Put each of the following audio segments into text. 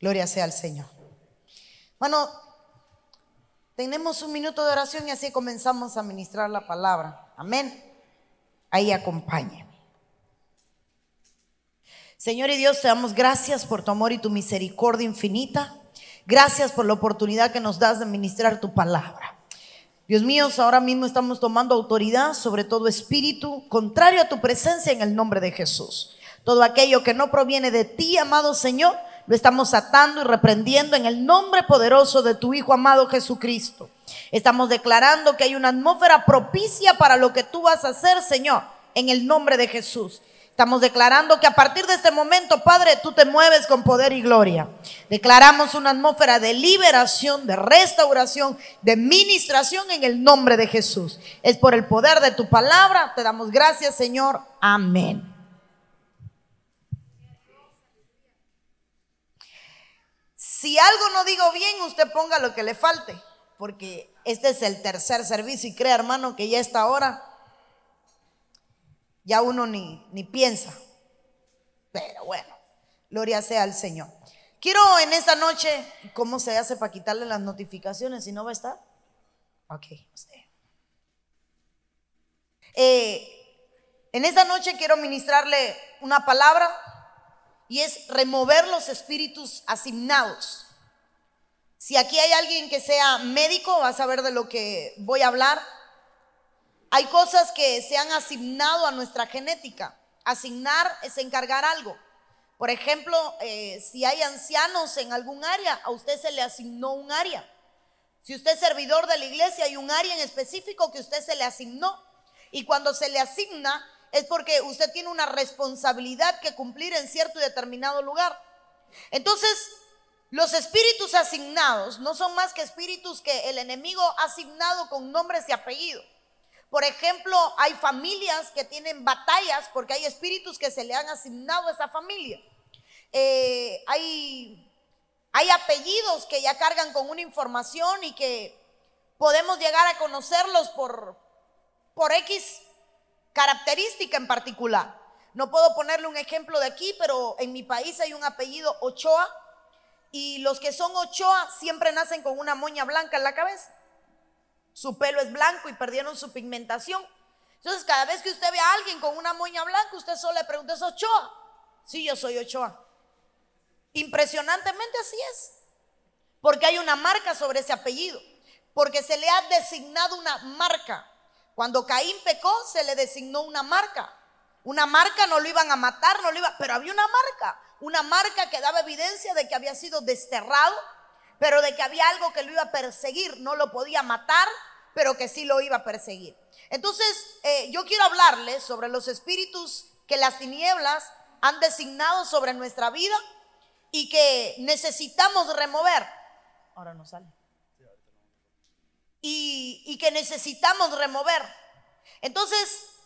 Gloria sea al Señor. Bueno, tenemos un minuto de oración y así comenzamos a ministrar la palabra. Amén. Ahí acompáñeme. Señor y Dios, te damos gracias por tu amor y tu misericordia infinita. Gracias por la oportunidad que nos das de ministrar tu palabra. Dios mío, ahora mismo estamos tomando autoridad sobre todo espíritu contrario a tu presencia en el nombre de Jesús. Todo aquello que no proviene de ti, amado Señor, lo estamos atando y reprendiendo en el nombre poderoso de tu Hijo amado Jesucristo. Estamos declarando que hay una atmósfera propicia para lo que tú vas a hacer, Señor, en el nombre de Jesús. Estamos declarando que a partir de este momento, Padre, tú te mueves con poder y gloria. Declaramos una atmósfera de liberación, de restauración, de ministración en el nombre de Jesús. Es por el poder de tu palabra. Te damos gracias, Señor. Amén. Si algo no digo bien, usted ponga lo que le falte, porque este es el tercer servicio y crea, hermano, que ya esta hora ya uno ni, ni piensa. Pero bueno, gloria sea al Señor. Quiero en esta noche, ¿cómo se hace para quitarle las notificaciones si no va a estar? Ok, usted. Eh, en esta noche quiero ministrarle una palabra y es remover los espíritus asignados. Si aquí hay alguien que sea médico, va a saber de lo que voy a hablar. Hay cosas que se han asignado a nuestra genética. Asignar es encargar algo. Por ejemplo, eh, si hay ancianos en algún área, a usted se le asignó un área. Si usted es servidor de la iglesia, hay un área en específico que usted se le asignó. Y cuando se le asigna, es porque usted tiene una responsabilidad que cumplir en cierto y determinado lugar. Entonces, los espíritus asignados no son más que espíritus que el enemigo ha asignado con nombres y apellidos. Por ejemplo, hay familias que tienen batallas porque hay espíritus que se le han asignado a esa familia. Eh, hay, hay apellidos que ya cargan con una información y que podemos llegar a conocerlos por, por X característica en particular. No puedo ponerle un ejemplo de aquí, pero en mi país hay un apellido Ochoa y los que son Ochoa siempre nacen con una moña blanca en la cabeza. Su pelo es blanco y perdieron su pigmentación. Entonces, cada vez que usted ve a alguien con una moña blanca, usted solo le pregunta, ¿es Ochoa? Sí, yo soy Ochoa. Impresionantemente así es. Porque hay una marca sobre ese apellido. Porque se le ha designado una marca. Cuando Caín pecó, se le designó una marca. Una marca no lo iban a matar, no lo iba, pero había una marca, una marca que daba evidencia de que había sido desterrado, pero de que había algo que lo iba a perseguir, no lo podía matar, pero que sí lo iba a perseguir. Entonces, eh, yo quiero hablarles sobre los espíritus que las tinieblas han designado sobre nuestra vida y que necesitamos remover. Ahora no sale y, que necesitamos remover. Entonces,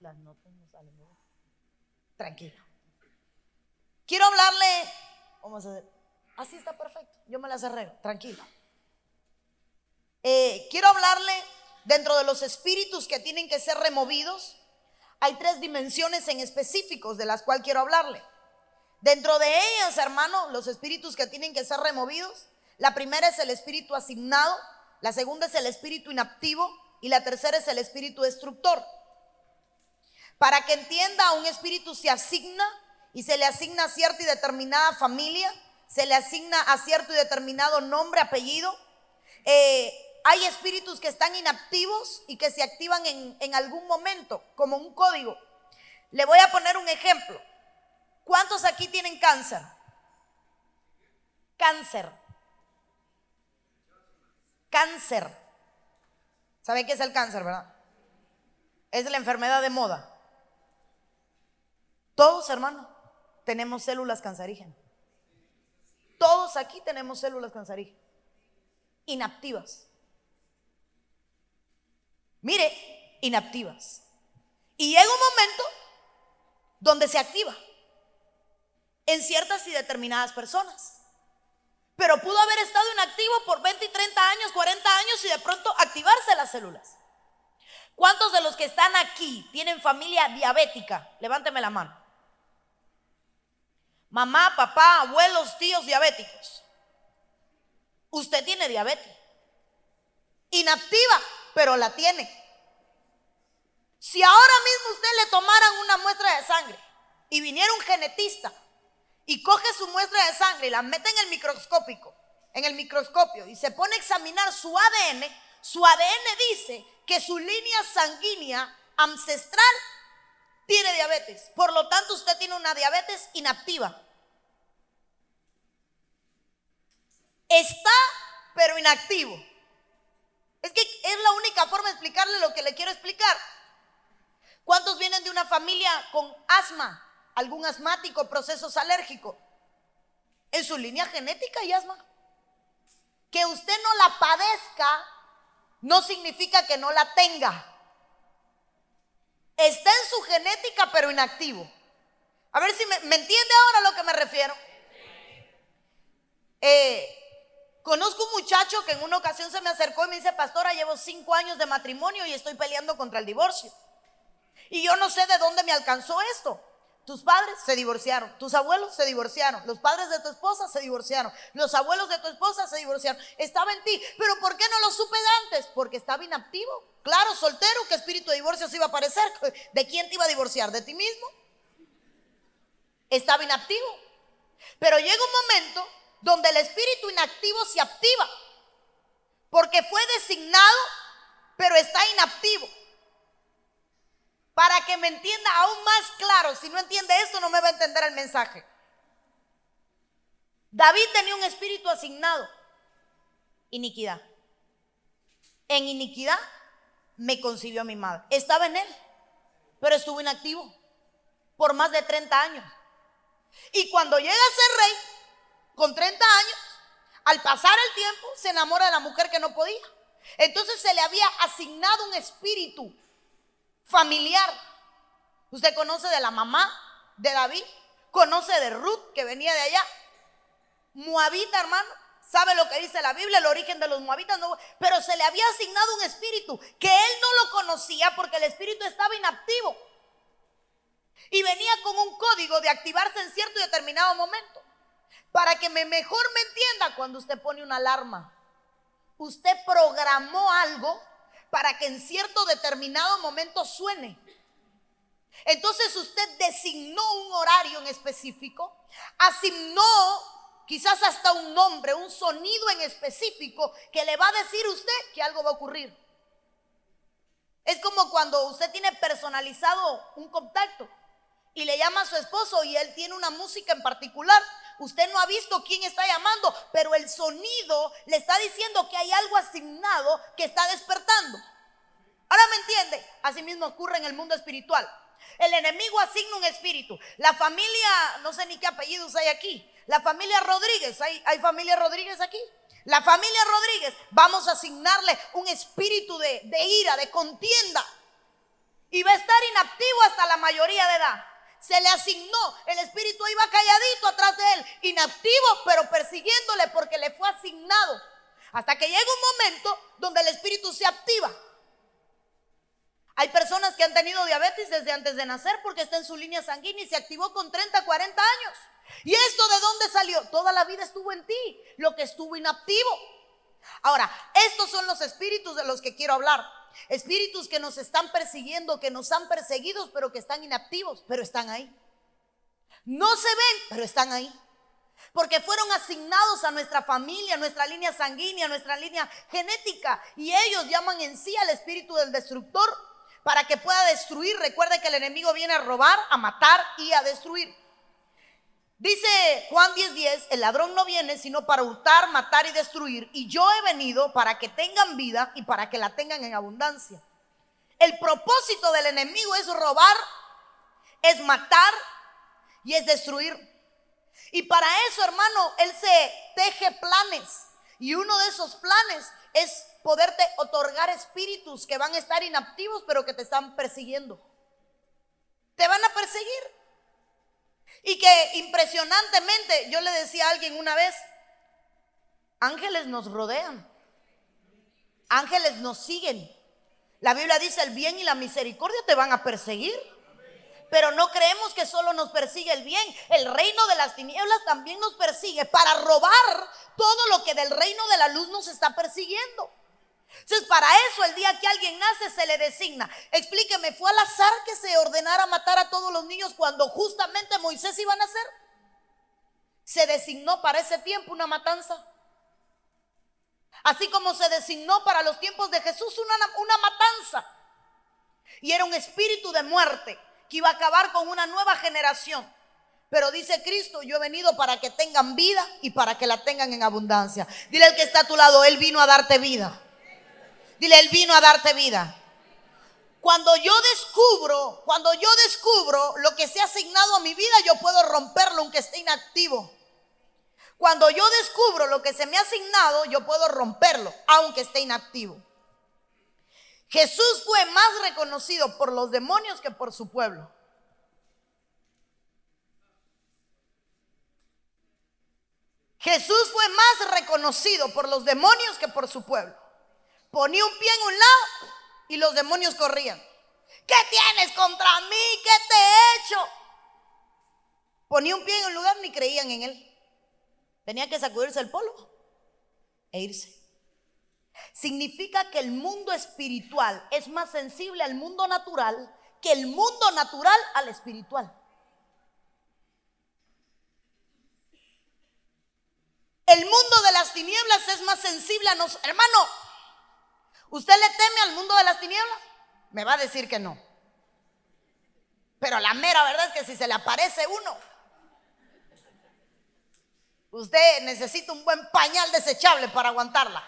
las notas no salen. Tranquilo. Quiero hablarle, vamos a ver, así está perfecto, yo me las arreglo, tranquilo. Eh, quiero hablarle dentro de los espíritus que tienen que ser removidos. Hay tres dimensiones en específicos de las cuales quiero hablarle. Dentro de ellas, hermano, los espíritus que tienen que ser removidos, la primera es el espíritu asignado, la segunda es el espíritu inactivo y la tercera es el espíritu destructor. Para que entienda, un espíritu se asigna y se le asigna cierta y determinada familia, se le asigna a cierto y determinado nombre, apellido. Eh, hay espíritus que están inactivos y que se activan en, en algún momento, como un código. Le voy a poner un ejemplo. ¿Cuántos aquí tienen cáncer? Cáncer. Cáncer. ¿Sabe qué es el cáncer, verdad? Es la enfermedad de moda. Todos, hermano, tenemos células cancerígenas. Todos aquí tenemos células cancerígenas. Inactivas. Mire, inactivas. Y llega un momento donde se activa en ciertas y determinadas personas. Pero pudo haber estado inactivo por 20 y 30 años, 40 años y de pronto activarse las células. ¿Cuántos de los que están aquí tienen familia diabética? Levánteme la mano. Mamá, papá, abuelos, tíos diabéticos. Usted tiene diabetes. Inactiva, pero la tiene. Si ahora mismo usted le tomaran una muestra de sangre y viniera un genetista y coge su muestra de sangre y la mete en el microscópico, en el microscopio y se pone a examinar su ADN, su ADN dice que su línea sanguínea ancestral tiene diabetes. Por lo tanto, usted tiene una diabetes inactiva. Está, pero inactivo. Es que es la única forma de explicarle lo que le quiero explicar. ¿Cuántos vienen de una familia con asma? ¿Algún asmático, procesos alérgicos? En su línea genética y asma. Que usted no la padezca no significa que no la tenga. Está en su genética pero inactivo. A ver si me, entiende ahora a lo que me refiero. Eh, conozco un muchacho que en una ocasión se me acercó y me dice, pastora, llevo cinco años de matrimonio y estoy peleando contra el divorcio. Y yo no sé de dónde me alcanzó esto. Tus padres se divorciaron, tus abuelos se divorciaron, los padres de tu esposa se divorciaron, los abuelos de tu esposa se divorciaron. Estaba en ti, pero ¿por qué no lo supe antes? Porque estaba inactivo. Claro, soltero, ¿qué espíritu de divorcio se iba a aparecer? ¿De quién te iba a divorciar? ¿De ti mismo? Estaba inactivo. Pero llega un momento donde el espíritu inactivo se activa, porque fue designado, pero está inactivo. Para que me entienda aún más claro, si no entiende esto no me va a entender el mensaje. David tenía un espíritu asignado, iniquidad. En iniquidad me concibió mi madre. Estaba en él, pero estuvo inactivo por más de 30 años. Y cuando llega a ser rey, con 30 años, al pasar el tiempo, se enamora de la mujer que no podía. Entonces se le había asignado un espíritu familiar. Usted conoce de la mamá de David, conoce de Ruth que venía de allá. Moabita, hermano, sabe lo que dice la Biblia, el origen de los moabitas, no, pero se le había asignado un espíritu que él no lo conocía porque el espíritu estaba inactivo. Y venía con un código de activarse en cierto y determinado momento. Para que me mejor me entienda cuando usted pone una alarma. Usted programó algo para que en cierto determinado momento suene. Entonces usted designó un horario en específico, asignó quizás hasta un nombre, un sonido en específico que le va a decir usted que algo va a ocurrir. Es como cuando usted tiene personalizado un contacto y le llama a su esposo y él tiene una música en particular. Usted no ha visto quién está llamando, pero el sonido le está diciendo que hay algo asignado que está despertando. Ahora me entiende. Así mismo ocurre en el mundo espiritual. El enemigo asigna un espíritu. La familia, no sé ni qué apellidos hay aquí. La familia Rodríguez, ¿hay, hay familia Rodríguez aquí? La familia Rodríguez, vamos a asignarle un espíritu de, de ira, de contienda. Y va a estar inactivo hasta la mayoría de edad se le asignó, el espíritu iba calladito atrás de él, inactivo, pero persiguiéndole porque le fue asignado. Hasta que llega un momento donde el espíritu se activa. Hay personas que han tenido diabetes desde antes de nacer porque está en su línea sanguínea y se activó con 30, 40 años. ¿Y esto de dónde salió? Toda la vida estuvo en ti, lo que estuvo inactivo. Ahora, estos son los espíritus de los que quiero hablar. Espíritus que nos están persiguiendo, que nos han perseguido, pero que están inactivos, pero están ahí. No se ven, pero están ahí. Porque fueron asignados a nuestra familia, a nuestra línea sanguínea, a nuestra línea genética. Y ellos llaman en sí al espíritu del destructor para que pueda destruir. Recuerde que el enemigo viene a robar, a matar y a destruir. Dice Juan 10:10, el ladrón no viene sino para hurtar, matar y destruir. Y yo he venido para que tengan vida y para que la tengan en abundancia. El propósito del enemigo es robar, es matar y es destruir. Y para eso, hermano, él se teje planes. Y uno de esos planes es poderte otorgar espíritus que van a estar inactivos, pero que te están persiguiendo. Te van a perseguir. Y que impresionantemente, yo le decía a alguien una vez, ángeles nos rodean, ángeles nos siguen. La Biblia dice, el bien y la misericordia te van a perseguir. Pero no creemos que solo nos persigue el bien. El reino de las tinieblas también nos persigue para robar todo lo que del reino de la luz nos está persiguiendo. Entonces, para eso el día que alguien nace se le designa. Explíqueme, ¿fue al azar que se ordenara matar a todos los niños cuando justamente Moisés iba a nacer? Se designó para ese tiempo una matanza. Así como se designó para los tiempos de Jesús una, una matanza. Y era un espíritu de muerte que iba a acabar con una nueva generación. Pero dice Cristo, yo he venido para que tengan vida y para que la tengan en abundancia. Dile al que está a tu lado, Él vino a darte vida. Dile, Él vino a darte vida. Cuando yo descubro, cuando yo descubro lo que se ha asignado a mi vida, yo puedo romperlo aunque esté inactivo. Cuando yo descubro lo que se me ha asignado, yo puedo romperlo aunque esté inactivo. Jesús fue más reconocido por los demonios que por su pueblo. Jesús fue más reconocido por los demonios que por su pueblo. Ponía un pie en un lado y los demonios corrían. ¿Qué tienes contra mí? ¿Qué te he hecho? Ponía un pie en un lugar ni creían en él. Tenía que sacudirse el polvo e irse. Significa que el mundo espiritual es más sensible al mundo natural que el mundo natural al espiritual. El mundo de las tinieblas es más sensible a nosotros. Hermano, ¿Usted le teme al mundo de las tinieblas? Me va a decir que no. Pero la mera verdad es que si se le aparece uno, usted necesita un buen pañal desechable para aguantarla.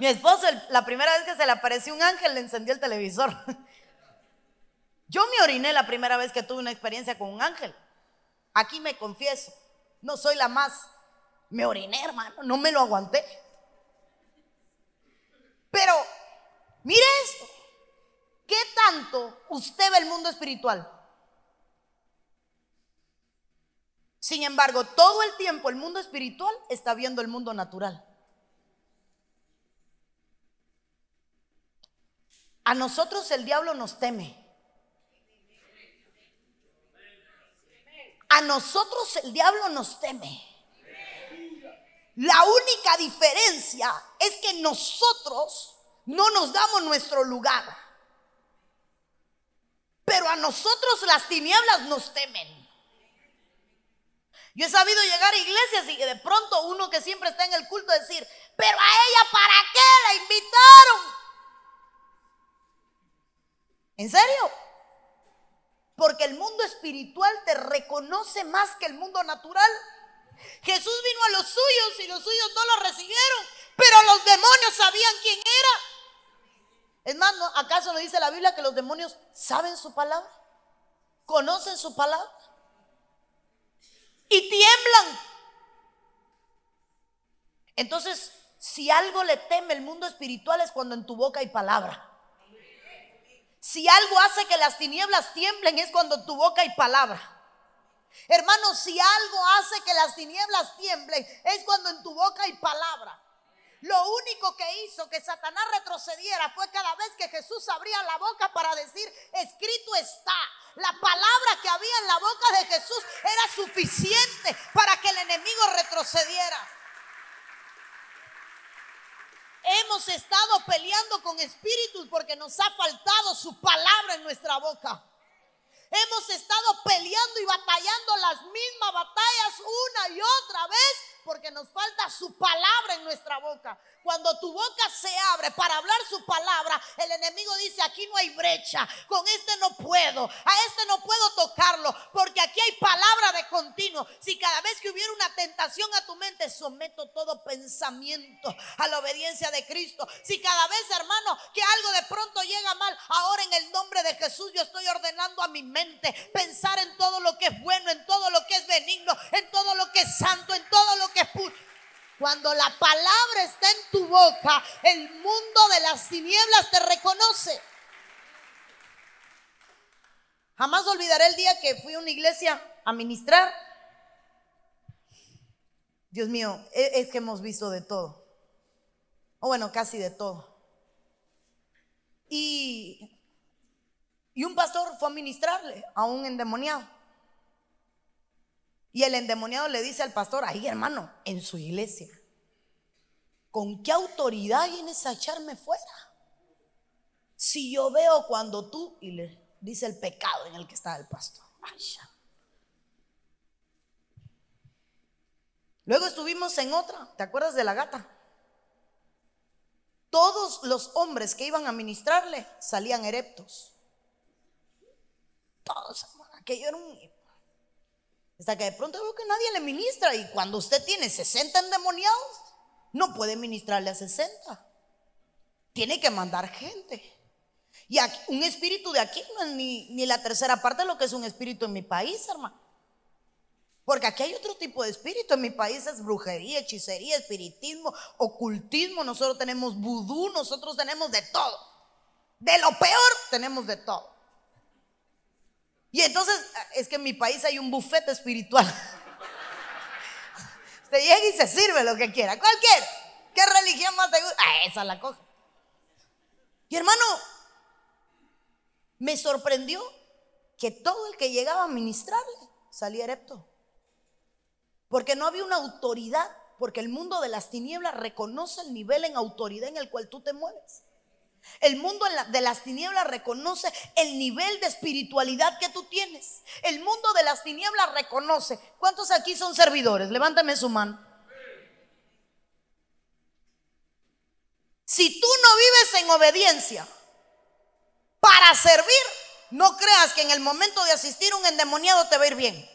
Mi esposo, la primera vez que se le apareció un ángel, le encendió el televisor. Yo me oriné la primera vez que tuve una experiencia con un ángel. Aquí me confieso, no soy la más me oriné, hermano, no me lo aguanté. Pero, mire esto, ¿qué tanto usted ve el mundo espiritual? Sin embargo, todo el tiempo el mundo espiritual está viendo el mundo natural. A nosotros el diablo nos teme. A nosotros el diablo nos teme. La única diferencia es que nosotros no nos damos nuestro lugar. Pero a nosotros las tinieblas nos temen. Yo he sabido llegar a iglesias y de pronto uno que siempre está en el culto decir, pero a ella para qué la invitaron. ¿En serio? Porque el mundo espiritual te reconoce más que el mundo natural. Jesús vino a los suyos y los suyos no lo recibieron, pero los demonios sabían quién era. Es más, ¿acaso no dice la Biblia que los demonios saben su palabra? ¿Conocen su palabra? Y tiemblan. Entonces, si algo le teme el mundo espiritual es cuando en tu boca hay palabra. Si algo hace que las tinieblas tiemblen es cuando en tu boca hay palabra. Hermanos, si algo hace que las tinieblas tiemblen, es cuando en tu boca hay palabra. Lo único que hizo que Satanás retrocediera fue cada vez que Jesús abría la boca para decir, escrito está. La palabra que había en la boca de Jesús era suficiente para que el enemigo retrocediera. Hemos estado peleando con espíritus porque nos ha faltado su palabra en nuestra boca. Hemos estado peleando y batallando las mismas batallas una y otra vez porque nos falta su palabra en nuestra boca. Cuando tu boca se abre para hablar su palabra, el enemigo dice, aquí no hay brecha, con este no puedo, a este no puedo tocarlo, porque aquí hay palabra de continuo. Si cada vez que hubiera una tentación a tu mente, someto todo pensamiento a la obediencia de Cristo. Si cada vez, hermano, que algo de pronto llega mal, ahora en el nombre de Jesús yo estoy ordenando a mi mente pensar en todo lo que es bueno, en todo lo que es benigno, en todo lo que es santo, en todo lo que es puro cuando la palabra está en tu boca, el mundo de las tinieblas te reconoce. Jamás olvidaré el día que fui a una iglesia a ministrar. Dios mío, e-, es que hemos visto de todo. O bueno, casi de todo. Y, y un pastor fue a ministrarle a un endemoniado. Y el endemoniado le dice al pastor, ahí hermano, en su iglesia, ¿con qué autoridad vienes a echarme fuera? Si yo veo cuando tú, y le dice el pecado en el que está el pastor. Luego estuvimos en otra, ¿te acuerdas de la gata? Todos los hombres que iban a ministrarle salían ereptos. Todos, aquello era un... Hasta que de pronto veo que nadie le ministra y cuando usted tiene 60 endemoniados, no puede ministrarle a 60. Tiene que mandar gente. Y un espíritu de aquí no es ni, ni la tercera parte de lo que es un espíritu en mi país, hermano. Porque aquí hay otro tipo de espíritu. En mi país es brujería, hechicería, espiritismo, ocultismo. Nosotros tenemos vudú, nosotros tenemos de todo. De lo peor tenemos de todo. Y entonces es que en mi país hay un bufete espiritual. Usted llega y se sirve lo que quiera. Cualquiera. ¿Qué religión más te gusta? Ah, esa la coge. Y hermano, me sorprendió que todo el que llegaba a ministrarle salía erepto. Porque no había una autoridad, porque el mundo de las tinieblas reconoce el nivel en autoridad en el cual tú te mueves. El mundo de las tinieblas reconoce el nivel de espiritualidad que tú tienes. El mundo de las tinieblas reconoce. ¿Cuántos aquí son servidores? Levántame su mano. Si tú no vives en obediencia para servir, no creas que en el momento de asistir un endemoniado te va a ir bien.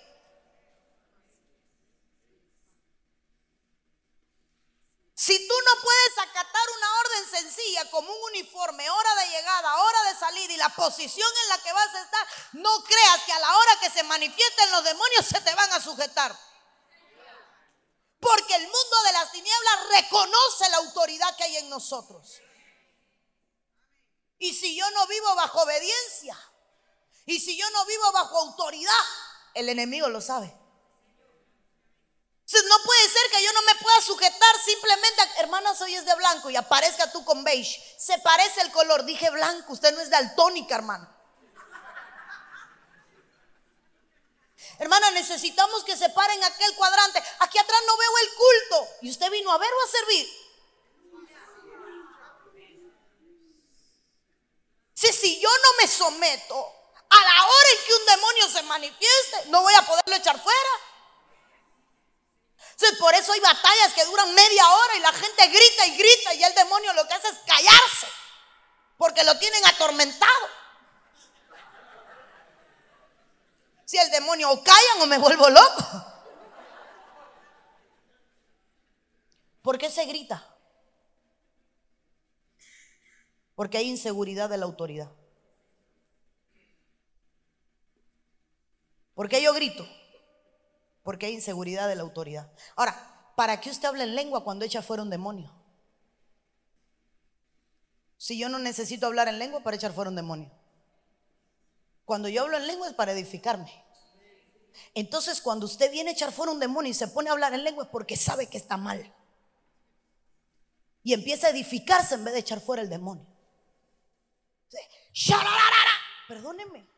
Si tú no puedes acatar como un uniforme, hora de llegada, hora de salida y la posición en la que vas a estar, no creas que a la hora que se manifiesten los demonios se te van a sujetar. Porque el mundo de las tinieblas reconoce la autoridad que hay en nosotros. Y si yo no vivo bajo obediencia, y si yo no vivo bajo autoridad, el enemigo lo sabe. Entonces no puede ser que yo no me pueda sujetar simplemente a, hermana, soy es de blanco y aparezca tú con beige. Se parece el color. Dije blanco, usted no es daltónica, hermano. Hermana, necesitamos que se paren aquel cuadrante. Aquí atrás no veo el culto. ¿Y usted vino a ver o a servir? Si, si yo no me someto a la hora en que un demonio se manifieste, no voy a poderlo echar fuera por eso hay batallas que duran media hora y la gente grita y grita y el demonio lo que hace es callarse porque lo tienen atormentado. Si el demonio o callan o me vuelvo loco. ¿Por qué se grita? Porque hay inseguridad de la autoridad. ¿Por qué yo grito? Porque hay inseguridad de la autoridad. Ahora, ¿para qué usted habla en lengua cuando echa fuera un demonio? Si yo no necesito hablar en lengua para echar fuera un demonio. Cuando yo hablo en lengua es para edificarme. Entonces, cuando usted viene a echar fuera un demonio y se pone a hablar en lengua es porque sabe que está mal. Y empieza a edificarse en vez de echar fuera el demonio. Perdóneme.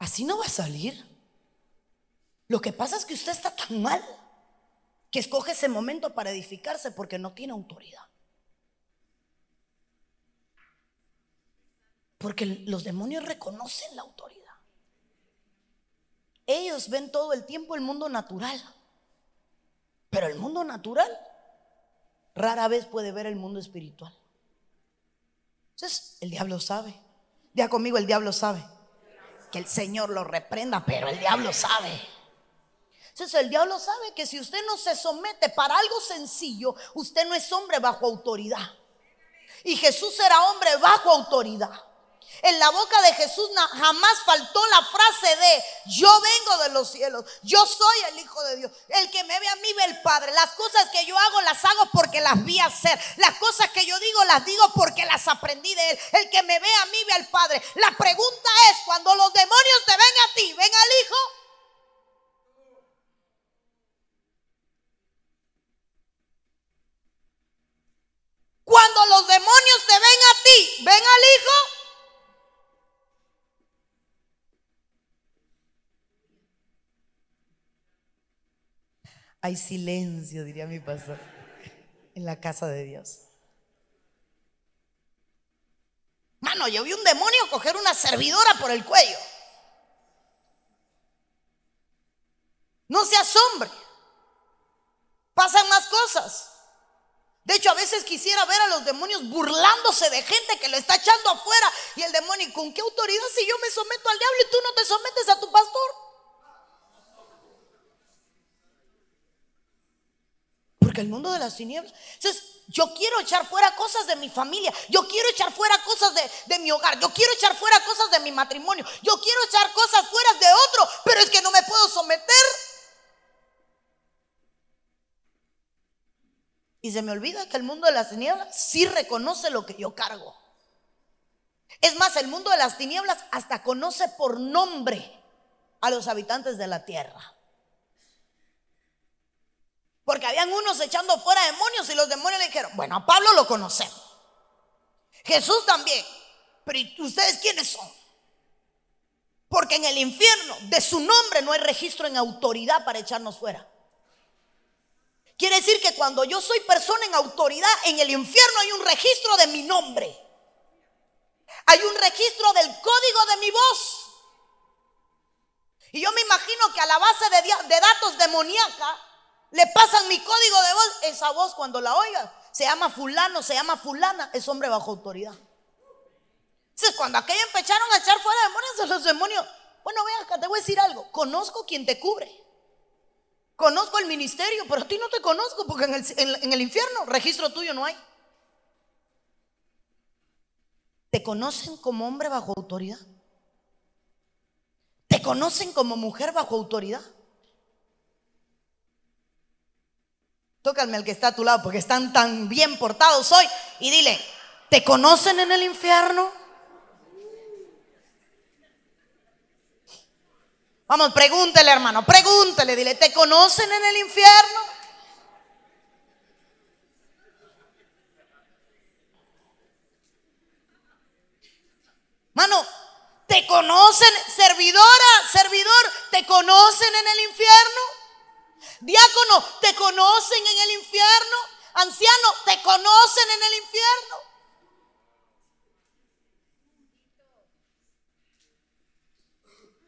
Así no va a salir. Lo que pasa es que usted está tan mal que escoge ese momento para edificarse porque no tiene autoridad. Porque los demonios reconocen la autoridad. Ellos ven todo el tiempo el mundo natural. Pero el mundo natural rara vez puede ver el mundo espiritual. Entonces, el diablo sabe. Ya conmigo, el diablo sabe que el Señor lo reprenda, pero el diablo sabe. Entonces el diablo sabe que si usted no se somete para algo sencillo, usted no es hombre bajo autoridad. Y Jesús era hombre bajo autoridad. En la boca de Jesús jamás faltó la frase de yo vengo de los cielos, yo soy el Hijo de Dios. El que me ve a mí ve el Padre. Las cosas que yo hago las hago porque las vi hacer. Las cosas que yo digo las digo porque las aprendí de Él. El que me ve a mí ve al Padre. La pregunta es, cuando los demonios te ven a ti, ven al Hijo. Cuando los Hay silencio, diría mi pastor, en la casa de Dios. Mano, yo vi un demonio coger una servidora por el cuello. No se asombre. Pasan más cosas. De hecho, a veces quisiera ver a los demonios burlándose de gente que lo está echando afuera. Y el demonio, ¿con qué autoridad si yo me someto al diablo y tú no te sometes a tu pastor? El mundo de las tinieblas. Entonces, yo quiero echar fuera cosas de mi familia. Yo quiero echar fuera cosas de, de, mi hogar. Yo quiero echar fuera cosas de mi matrimonio. Yo quiero echar cosas fuera de otro. Pero es que no me puedo someter. Y se me olvida que el mundo de las tinieblas sí reconoce lo que yo cargo. Es más, el mundo de las tinieblas hasta conoce por nombre a los habitantes de la tierra. Porque habían unos echando fuera demonios y los demonios le dijeron, bueno, a Pablo lo conocemos. Jesús también. Pero ¿y ustedes quiénes son? Porque en el infierno de su nombre no hay registro en autoridad para echarnos fuera. Quiere decir que cuando yo soy persona en autoridad, en el infierno hay un registro de mi nombre. Hay un registro del código de mi voz. Y yo me imagino que a la base de, datos demoníaca le pasan mi código de voz. Esa voz cuando la oiga se llama fulano, se llama fulana, es hombre bajo autoridad. Entonces cuando aquellos empezaron a echar fuera demonios, los demonios, bueno, vea acá, te voy a decir algo, conozco quien te cubre. Conozco el ministerio, pero a ti no te conozco porque en el, en el infierno registro tuyo no hay. ¿Te conocen como hombre bajo autoridad? ¿Te conocen como mujer bajo autoridad? Tócame al que está a tu lado porque están tan bien portados hoy y dile, ¿te conocen en el infierno? Vamos, pregúntele, hermano, pregúntele, dile, ¿te conocen en el infierno? Mano, ¿te conocen, servidora, servidor, te conocen en el infierno? Diácono, ¿te conocen en el infierno? Anciano, ¿te conocen en el infierno?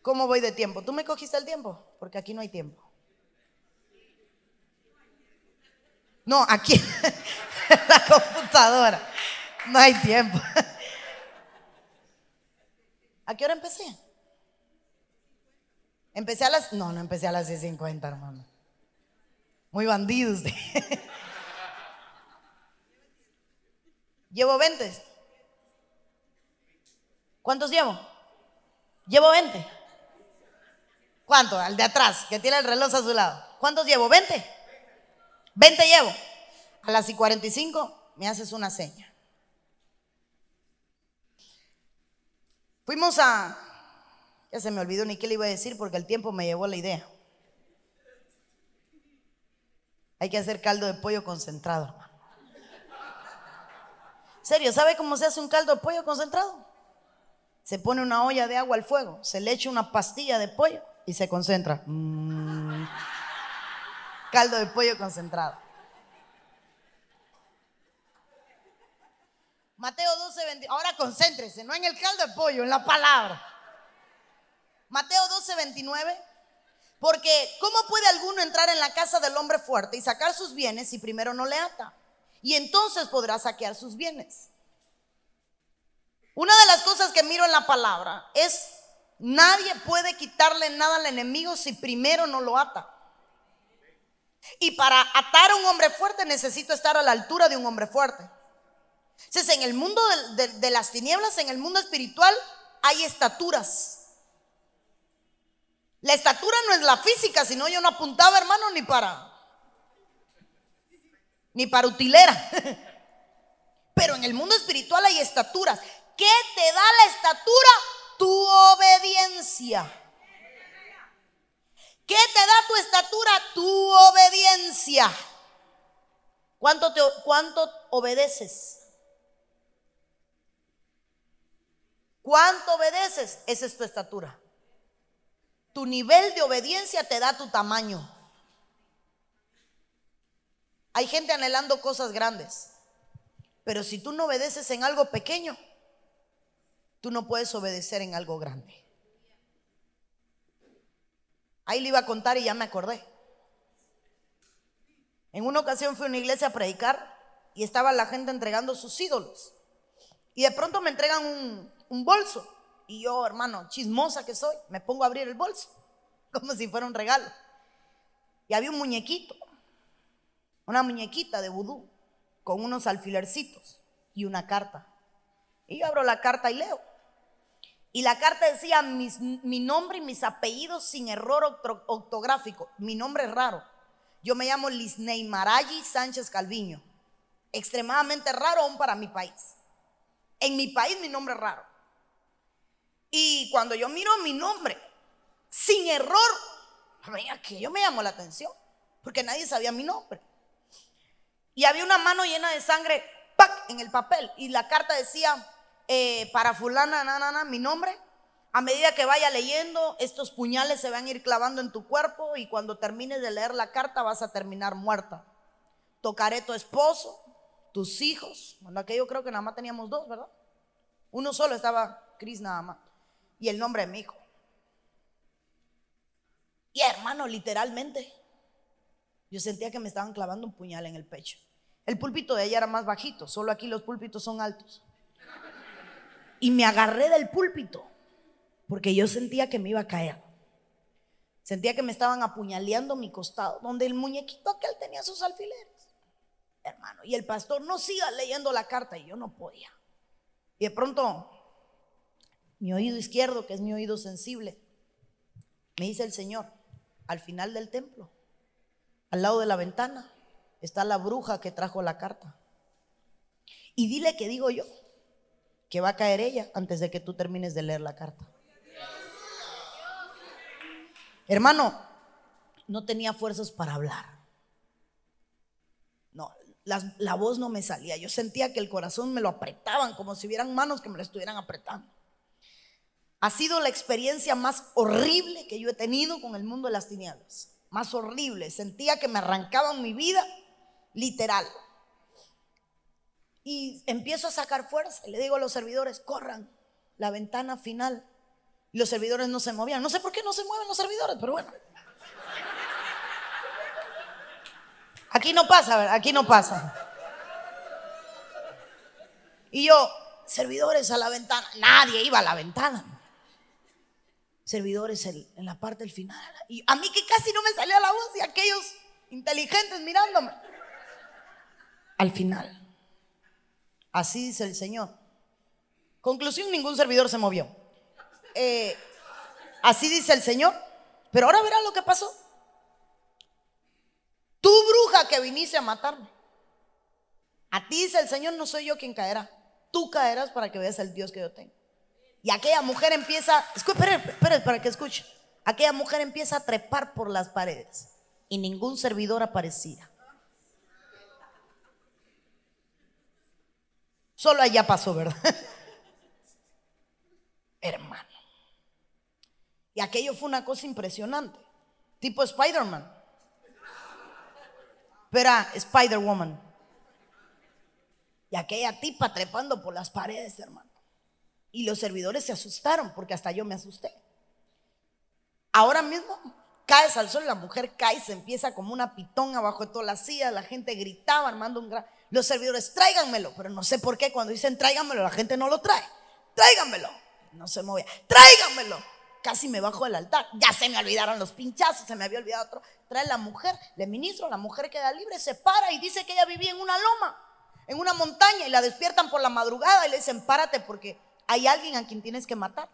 ¿Cómo voy de tiempo? ¿Tú me cogiste el tiempo? Porque aquí no hay tiempo. No, aquí en la computadora. No hay tiempo. ¿A qué hora empecé? Empecé a las... No, no empecé a las 6.50, hermano. Muy bandidos. Llevo 20. ¿Cuántos llevo? Llevo 20. ¿Cuánto? Al de atrás, que tiene el reloj a su lado. ¿Cuántos llevo? ¿20? ¿20 llevo? A las y 45 me haces una seña. Fuimos a... Ya se me olvidó ni qué le iba a decir porque el tiempo me llevó la idea. Hay que hacer caldo de pollo concentrado. ¿Serio? ¿Sabe cómo se hace un caldo de pollo concentrado? Se pone una olla de agua al fuego, se le echa una pastilla de pollo y se concentra. Mm. Caldo de pollo concentrado. Mateo 12, 20. Ahora concéntrese, no en el caldo de pollo, en la palabra. Mateo 12, 29. Porque, ¿cómo puede alguno entrar en la casa del hombre fuerte y sacar sus bienes si primero no le ata? Y entonces podrá saquear sus bienes. Una de las cosas que miro en la palabra es Nadie puede quitarle nada al enemigo si primero no lo ata. Y para atar a un hombre fuerte necesito estar a la altura de un hombre fuerte. Entonces, en el mundo de, las tinieblas, en el mundo espiritual, hay estaturas. La estatura no es la física, sino yo no apuntaba, hermano, ni para ni para utilera. Pero en el mundo espiritual hay estaturas. ¿Qué te da la estatura? tu obediencia. ¿Qué te da tu estatura? Tu obediencia. ¿Cuánto, te, cuánto obedeces? ¿Cuánto obedeces? Esa es tu estatura. Tu nivel de obediencia te da tu tamaño. Hay gente anhelando cosas grandes, pero si tú no obedeces en algo pequeño, tú no puedes obedecer en algo grande. Ahí le iba a contar y ya me acordé. En una ocasión fui a una iglesia a predicar y estaba la gente entregando sus ídolos. Y de pronto me entregan un, un bolso. Y yo, hermano, chismosa que soy, me pongo a abrir el bolso, como si fuera un regalo. Y había un muñequito, una muñequita de vudú, con unos alfilercitos y una carta. Y yo abro la carta y leo. Y la carta decía mi nombre y mis apellidos sin error ortográfico. Mi nombre es raro. Yo me llamo Lisney Marayi Sánchez Calviño. Extremadamente raro aún para mi país. En mi país mi nombre es raro. Y cuando yo miro mi nombre, sin error, yo me llamó la atención, porque nadie sabía mi nombre. Y había una mano llena de sangre en el papel. Y la carta decía, eh, para fulana, na, mi nombre. A medida que vaya leyendo, estos puñales se van a ir clavando en tu cuerpo y cuando termines de leer la carta vas a terminar muerta. Tocaré tu esposo, tus hijos. Bueno, aquello creo que nada más teníamos dos, ¿verdad? Uno solo estaba Cris nada más. Y el nombre de mi hijo. Y hermano, literalmente, yo sentía que me estaban clavando un puñal en el pecho. El púlpito de ella era más bajito, solo aquí los púlpitos son altos. Y me agarré del púlpito porque yo sentía que me iba a caer. Sentía que me estaban apuñaleando mi costado, donde el muñequito aquel tenía sus alfileres. Hermano, y el pastor no siga leyendo la carta y yo no podía. Y de pronto, mi oído izquierdo, que es mi oído sensible, me dice el Señor, al final del templo, al lado de la ventana, está la bruja que trajo la carta. Y dile que digo yo que va a caer ella antes de que tú termines de leer la carta. Hermano, no tenía fuerzas para hablar. No, la, la, voz no me salía. Yo sentía que el corazón me lo apretaban, como si hubieran manos que me lo estuvieran apretando. Ha sido la experiencia más horrible que yo he tenido con el mundo de las tinieblas. Más horrible. Sentía que me arrancaban mi vida, literal. Y empiezo a sacar fuerza. Y le digo a los servidores, corran la ventana final. Y los servidores no se movían. No sé por qué no se mueven los servidores, pero bueno. Aquí no pasa, aquí no pasa. Y yo, servidores a la ventana. Nadie iba a la ventana. Servidores en, en la parte del final. Y a mí que casi no me salía la voz y aquellos inteligentes mirándome. Al final. Así dice el Señor. Conclusión, ningún servidor se movió. Eh, así dice el Señor. Pero ahora verás lo que pasó. Tú bruja que viniste a matarme. A ti dice el Señor, no soy yo quien caerá. Tú caerás para que veas el Dios que yo tengo. Y aquella mujer empieza, espera, espera, para que escuche. Aquella mujer empieza a trepar por las paredes y ningún servidor aparecía. Solo allá pasó, ¿verdad? Hermano. Y aquello fue una cosa impresionante. Tipo Spider-Man. Pero Spider-Woman. Y aquella tipa trepando por las paredes, hermano. Y los servidores se asustaron porque hasta yo me asusté. Ahora mismo caes al sol, la mujer cae, se empieza como una pitón abajo de todas las sillas, la gente gritaba armando un gran los servidores, tráiganmelo. Pero no sé por qué cuando dicen tráiganmelo, la gente no lo trae. Tráiganmelo. No se movía. Tráiganmelo. Casi me bajo del altar. Ya se me olvidaron los pinchazos, se me había olvidado otro. Trae la mujer, le ministro, la mujer queda libre, se para y dice que ella vivía en una loma, en una montaña, y la despiertan por la madrugada y le dicen, párate porque hay alguien a quien tienes que matar.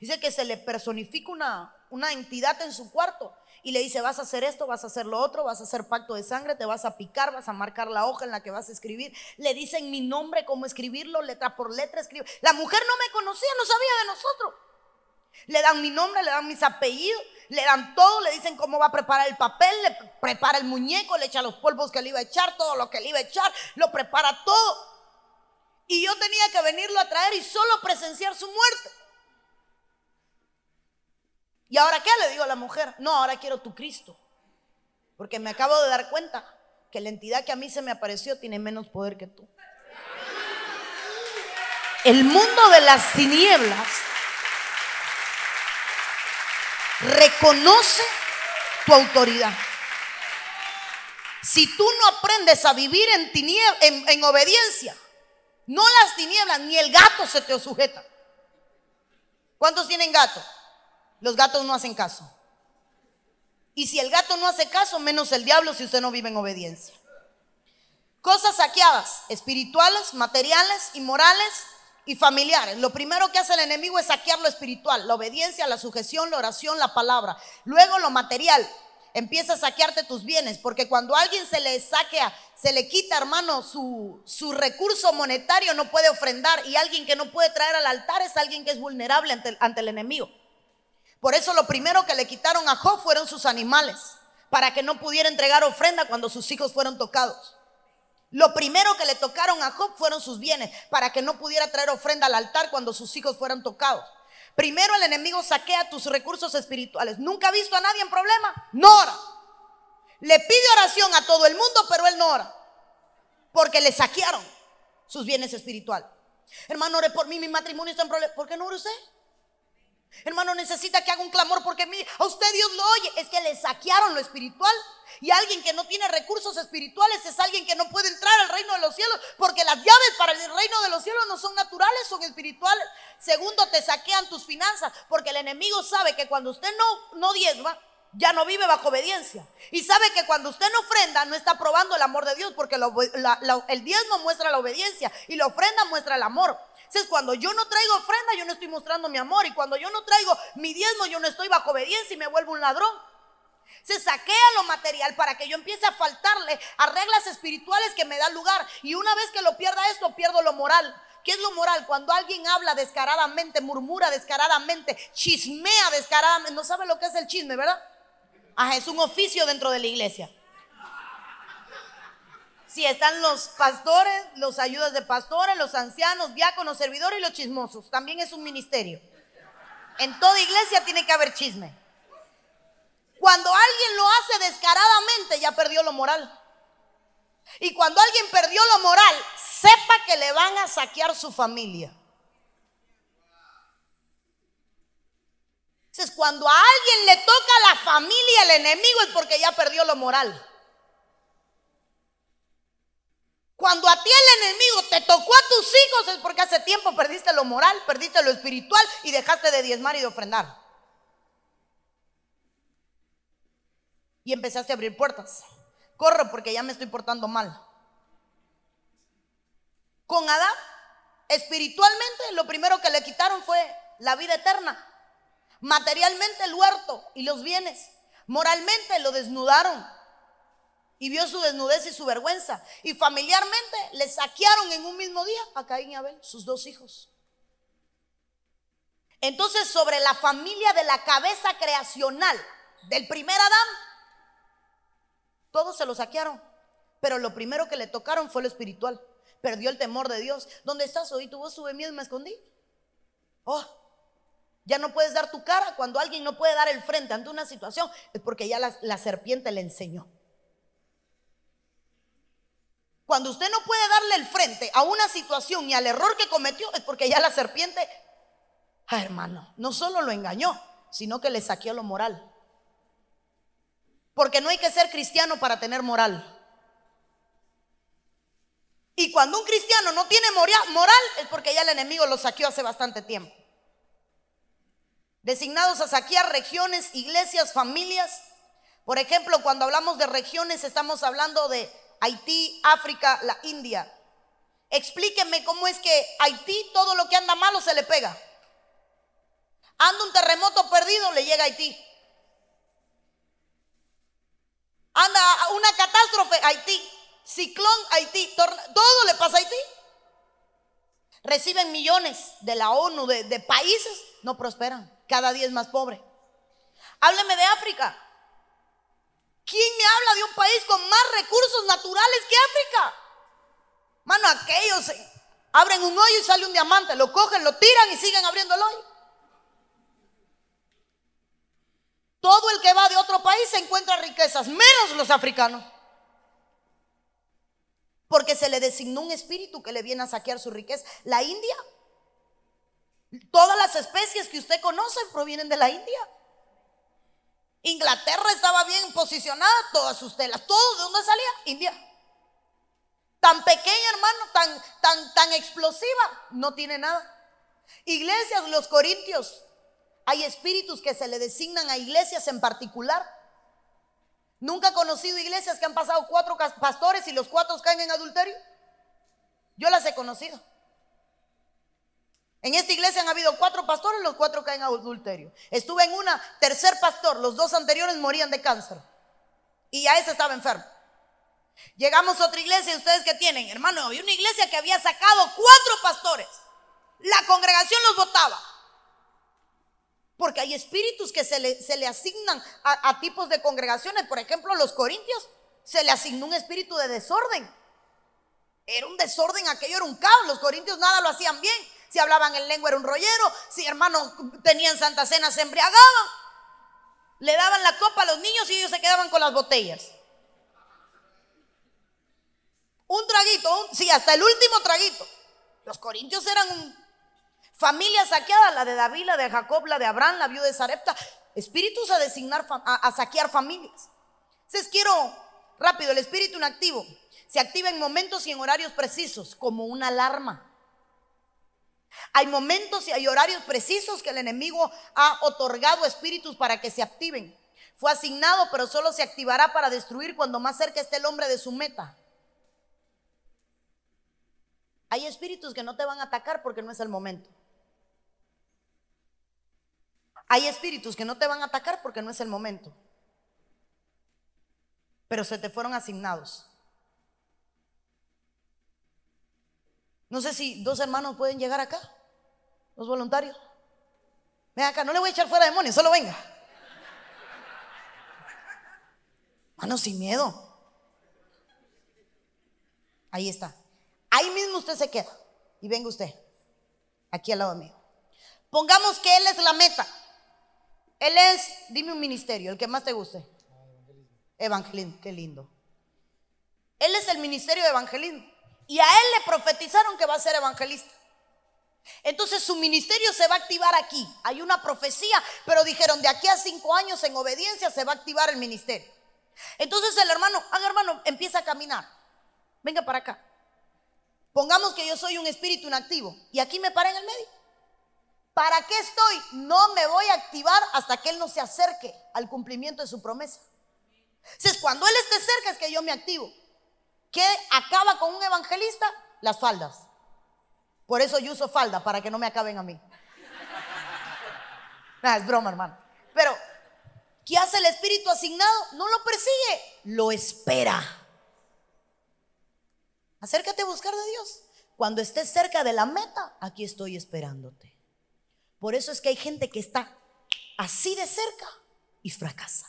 Dice que se le personifica una, una entidad en su cuarto y le dice, vas a hacer esto, vas a hacer lo otro, vas a hacer pacto de sangre, te vas a picar, vas a marcar la hoja en la que vas a escribir. Le dicen mi nombre, cómo escribirlo, letra por letra, escribe. La mujer no me conocía, no sabía de nosotros. Le dan mi nombre, le dan mis apellidos, le dan todo, le dicen cómo va a preparar el papel, le prepara el muñeco, le echa los polvos que le iba a echar, todo lo que le iba a echar, lo prepara todo. Y yo tenía que venirlo a traer y solo presenciar su muerte. ¿Y ahora qué le digo a la mujer? No, ahora quiero tu Cristo. Porque me acabo de dar cuenta que la entidad que a mí se me apareció tiene menos poder que tú. El mundo de las tinieblas reconoce tu autoridad. Si tú no aprendes a vivir en, en, obediencia, no las tinieblas, ni el gato se te sujeta. ¿Cuántos tienen gato? Los gatos no hacen caso. Y si el gato no hace caso, menos el diablo si usted no vive en obediencia. Cosas saqueadas, espirituales, materiales y morales y familiares. Lo primero que hace el enemigo es saquear lo espiritual, la obediencia, la sujeción, la oración, la palabra. Luego lo material, empieza a saquearte tus bienes, porque cuando a alguien se le saquea, se le quita, hermano, su, su recurso monetario, no puede ofrendar, y alguien que no puede traer al altar es alguien que es vulnerable ante, ante el enemigo. Por eso lo primero que le quitaron a Job fueron sus animales, para que no pudiera entregar ofrenda cuando sus hijos fueron tocados. Lo primero que le tocaron a Job fueron sus bienes, para que no pudiera traer ofrenda al altar cuando sus hijos fueran tocados. Primero el enemigo saquea tus recursos espirituales. Nunca ha visto a nadie en problema, no ora. Le pide oración a todo el mundo, pero él no ora. Porque le saquearon sus bienes espirituales. Hermano, ore por mí, mi matrimonio está en problema. ¿Por qué no ora usted? Hermano, necesita que haga un clamor porque a usted Dios lo oye. Es que le saquearon lo espiritual. Y alguien que no tiene recursos espirituales es alguien que no puede entrar al reino de los cielos porque las llaves para el reino de los cielos no son naturales, son espirituales. Segundo, te saquean tus finanzas porque el enemigo sabe que cuando usted no, no diezma, ya no vive bajo obediencia. Y sabe que cuando usted no ofrenda, no está probando el amor de Dios porque el diezmo muestra la obediencia y la ofrenda muestra el amor. Entonces, cuando yo no traigo ofrenda, yo no estoy mostrando mi amor. Y cuando yo no traigo mi diezmo, yo no estoy bajo obediencia y me vuelvo un ladrón. Se saquea lo material para que yo empiece a faltarle a reglas espirituales que me dan lugar. Y una vez que lo pierda esto, pierdo lo moral. ¿Qué es lo moral? Cuando alguien habla descaradamente, murmura descaradamente, chismea descaradamente. No sabe lo que es el chisme, ¿verdad? Ah, es un oficio dentro de la iglesia. Si están los pastores, los ayudas de pastores, los ancianos, diáconos, servidores y los chismosos. También es un ministerio. En toda iglesia tiene que haber chisme. Cuando alguien lo hace descaradamente, ya perdió lo moral. Y cuando alguien perdió lo moral, sepa que le van a saquear su familia. Entonces, cuando a alguien le toca la familia el enemigo es porque ya perdió lo moral. Cuando a ti el enemigo te tocó a tus hijos es porque hace tiempo perdiste lo moral, perdiste lo espiritual y dejaste de diezmar y de ofrendar. Y empezaste a abrir puertas. Corro porque ya me estoy portando mal. Con Adán, espiritualmente, lo primero que le quitaron fue la vida eterna. Materialmente el huerto y los bienes. Moralmente lo desnudaron y vio su desnudez y su vergüenza. Y familiarmente le saquearon en un mismo día a Caín y Abel, sus dos hijos. Entonces, sobre la familia de la cabeza creacional del primer Adán, todos se lo saquearon. Pero lo primero que le tocaron fue lo espiritual. Perdió el temor de Dios. ¿Dónde estás hoy? Tu voz sube miedo y me escondí. Oh, ya no puedes dar tu cara cuando alguien no puede dar el frente ante una situación. Es porque ya la, serpiente le enseñó. Cuando usted no puede darle el frente a una situación y al error que cometió, es porque ya la serpiente, ah, hermano, no solo lo engañó, sino que le saqueó lo moral. Porque no hay que ser cristiano para tener moral. Y cuando un cristiano no tiene moral, es porque ya el enemigo lo saqueó hace bastante tiempo. Designados a saquear regiones, iglesias, familias. Por ejemplo, cuando hablamos de regiones, estamos hablando de Haití, África, la India. Explíquenme cómo es que Haití todo lo que anda malo se le pega. Anda un terremoto perdido, le llega a Haití. Anda una catástrofe, Haití. Ciclón, Haití. Todo le pasa a Haití. Reciben millones de la ONU, de, de países, no prosperan. Cada día es más pobre. Hábleme de África. ¿Quién me habla de un país con más recursos naturales que África? Mano, aquellos abren un hoyo y sale un diamante, lo cogen, lo tiran y siguen abriendo el hoyo. Todo el que va de otro país se encuentra riquezas, menos los africanos. porque se le designó un espíritu que le viene a saquear su riqueza. La India, todas las especies que usted conoce provienen de la India. Inglaterra estaba bien posicionada, todas sus telas, todo de dónde salía, India. Tan pequeña, hermano, tan, tan, tan explosiva, no tiene nada. Iglesias, los corintios, hay espíritus que se le designan a iglesias en particular. Nunca he conocido iglesias que han pasado cuatro pastores y los cuatro caen en adulterio. Yo las he conocido. En esta iglesia han habido cuatro pastores, los cuatro caen en adulterio. Estuve en una, tercer pastor, los dos anteriores morían de cáncer. Y ya ese estaba enfermo. Llegamos a otra iglesia, ustedes que tienen, hermano, había una iglesia que había sacado cuatro pastores. La congregación los votaba. Porque hay espíritus que se le, se le asignan a, tipos de congregaciones. Por ejemplo, los corintios se le asignó un espíritu de desorden. Era un desorden, aquello era un caos. Los corintios nada lo hacían bien. Si hablaban en lengua era un rollero. Si hermanos tenían santa cena se embriagaban. Le daban la copa a los niños y ellos se quedaban con las botellas. Un traguito, sí, hasta el último traguito. Los corintios eran familia saqueada, la de David, la de Jacob, la de Abraham, la viuda de Sarepta. Espíritus a designar, a, saquear familias. Entonces quiero, rápido, el espíritu inactivo se activa en momentos y en horarios precisos, como una alarma. Hay momentos y hay horarios precisos que el enemigo ha otorgado espíritus para que se activen. Fue asignado, pero solo se activará para destruir cuando más cerca esté el hombre de su meta. Hay espíritus que no te van a atacar porque no es el momento. Hay espíritus que no te van a atacar porque no es el momento. Pero se te fueron asignados. No sé si dos hermanos pueden llegar acá, los voluntarios. Ven acá, no le voy a echar fuera demonios, solo venga. Mano, sin miedo. Ahí está. Ahí mismo usted se queda y venga usted, aquí al lado mío. Pongamos que Él es la meta. Él es, dime un ministerio, el que más te guste. Evangelismo, qué lindo. Él es el ministerio de evangelismo. Y a Él le profetizaron que va a ser evangelista. Entonces su ministerio se va a activar aquí. Hay una profecía, pero dijeron de aquí a cinco años en obediencia se va a activar el ministerio. Entonces el hermano, haga hermano, empieza a caminar. Venga para acá. Pongamos que yo soy un espíritu inactivo y aquí me para en el medio. ¿Para qué estoy? No me voy a activar hasta que Él no se acerque al cumplimiento de su promesa. Entonces, cuando Él esté cerca es que yo me activo. ¿Qué acaba con un evangelista? Las faldas. Por eso yo uso falda, para que no me acaben a mí. es broma, hermano. Pero, ¿qué hace el espíritu asignado? No lo persigue, lo espera. Acércate a buscar de Dios. Cuando estés cerca de la meta, aquí estoy esperándote. Por eso es que hay gente que está así de cerca y fracasa.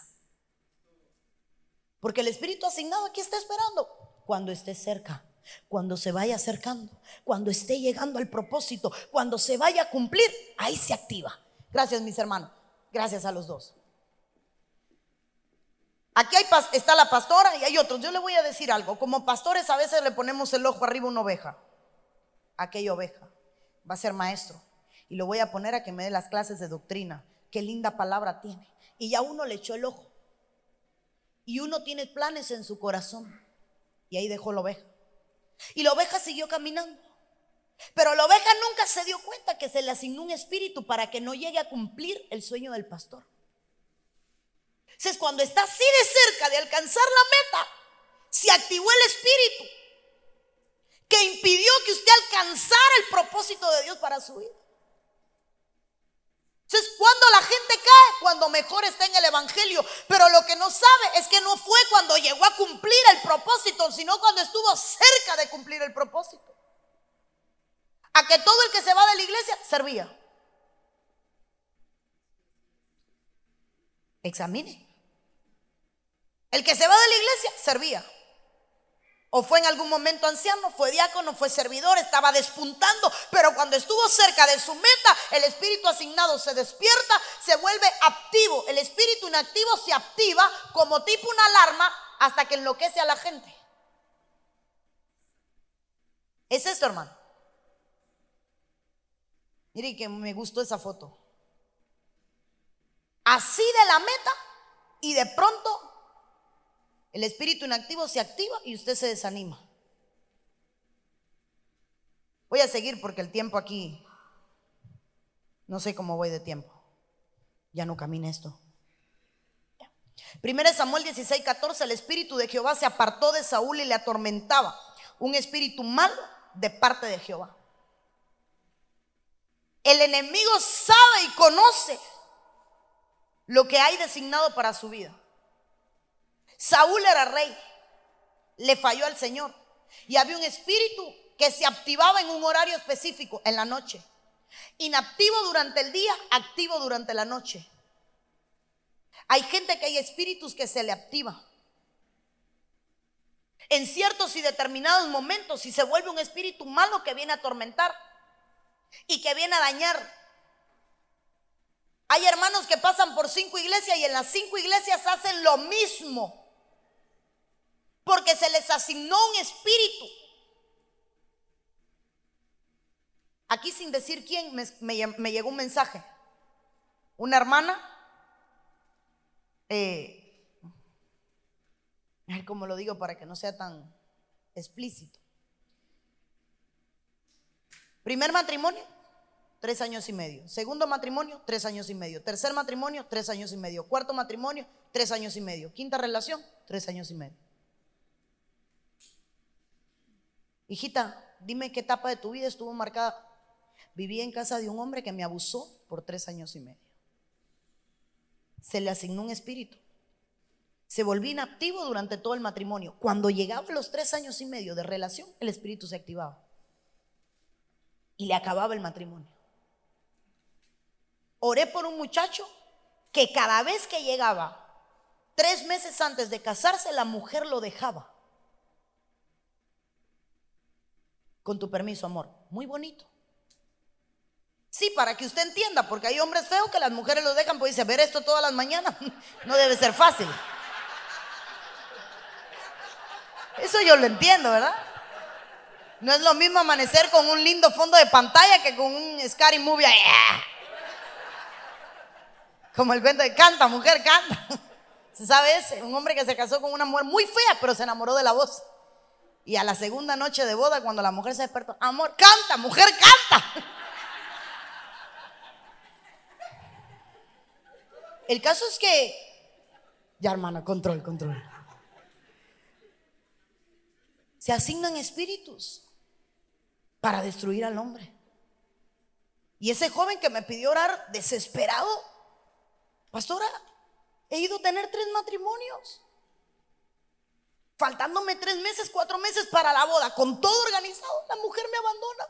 Porque el Espíritu asignado aquí está esperando. Cuando esté cerca, cuando se vaya acercando, cuando esté llegando al propósito, cuando se vaya a cumplir, ahí se activa. Gracias, mis hermanos. Gracias a los dos. Aquí está la pastora y hay otros. Yo le voy a decir algo. Como pastores a veces le ponemos el ojo arriba a una oveja. Aquella oveja va a ser maestro. Y lo voy a poner a que me dé las clases de doctrina. Qué linda palabra tiene. Y ya uno le echó el ojo. Y uno tiene planes en su corazón. Y ahí dejó la oveja. Y la oveja siguió caminando. Pero la oveja nunca se dio cuenta que se le asignó un espíritu para que no llegue a cumplir el sueño del pastor. Entonces, cuando está así de cerca de alcanzar la meta, se activó el espíritu que impidió que usted alcanzara el propósito de Dios para su vida. Entonces, cuando la gente cae, cuando mejor está en el Evangelio, pero lo que no sabe es que no fue cuando llegó a cumplir el propósito, sino cuando estuvo cerca de cumplir el propósito. A que todo el que se va de la iglesia servía. Examine. El que se va de la iglesia servía. O fue en algún momento anciano, fue diácono, fue servidor, estaba despuntando, pero cuando estuvo cerca de su meta, el espíritu asignado se despierta, se vuelve activo. El espíritu inactivo se activa como tipo una alarma hasta que enloquece a la gente. Es esto, hermano. Mire que me gustó esa foto. Así de la meta y de pronto el espíritu inactivo se activa y usted se desanima. Voy a seguir porque el tiempo aquí, no sé cómo voy de tiempo. Ya no camina esto. Primero Samuel 16, 14, el espíritu de Jehová se apartó de Saúl y le atormentaba. Un espíritu malo de parte de Jehová. El enemigo sabe y conoce lo que hay designado para su vida. Saúl era rey, le falló al Señor y había un espíritu que se activaba en un horario específico, en la noche. Inactivo durante el día, activo durante la noche. Hay gente que hay espíritus que se le activa. En ciertos y determinados momentos, si se vuelve un espíritu malo que viene a atormentar y que viene a dañar hay hermanos que pasan por cinco iglesias y en las cinco iglesias hacen lo mismo. Porque se les asignó un espíritu. Aquí sin decir quién me, llegó un mensaje. Una hermana, eh, como lo digo para que no sea tan explícito. Primer matrimonio, tres años y medio. Segundo matrimonio, tres años y medio. Tercer matrimonio, tres años y medio. Cuarto matrimonio, tres años y medio. Quinta relación, tres años y medio. Hijita, dime qué etapa de tu vida estuvo marcada. Viví en casa de un hombre que me abusó por tres años y medio. Se le asignó un espíritu. Se volvió inactivo durante todo el matrimonio. Cuando llegaba a los tres años y medio de relación, el espíritu se activaba. Y le acababa el matrimonio. Oré por un muchacho que cada vez que llegaba, tres meses antes de casarse, la mujer lo dejaba. Con tu permiso, amor. Muy bonito. Sí, para que usted entienda, porque hay hombres feos que las mujeres lo dejan, pues dice, ver esto todas las mañanas, no debe ser fácil. Eso yo lo entiendo, ¿verdad? No es lo mismo amanecer con un lindo fondo de pantalla que con un scary movie. Como el cuento de canta, mujer, canta. ¿Se sabe ese? Un hombre que se casó con una mujer muy fea, pero se enamoró de la voz. Y a la segunda noche de boda, cuando la mujer se despertó, amor, canta, mujer, canta. El caso es que, ya hermana, control, control. Se asignan espíritus para destruir al hombre. Y ese joven que me pidió orar desesperado, Pastora, he ido a tener tres matrimonios. Faltándome tres meses, cuatro meses para la boda, con todo organizado, la mujer me abandona.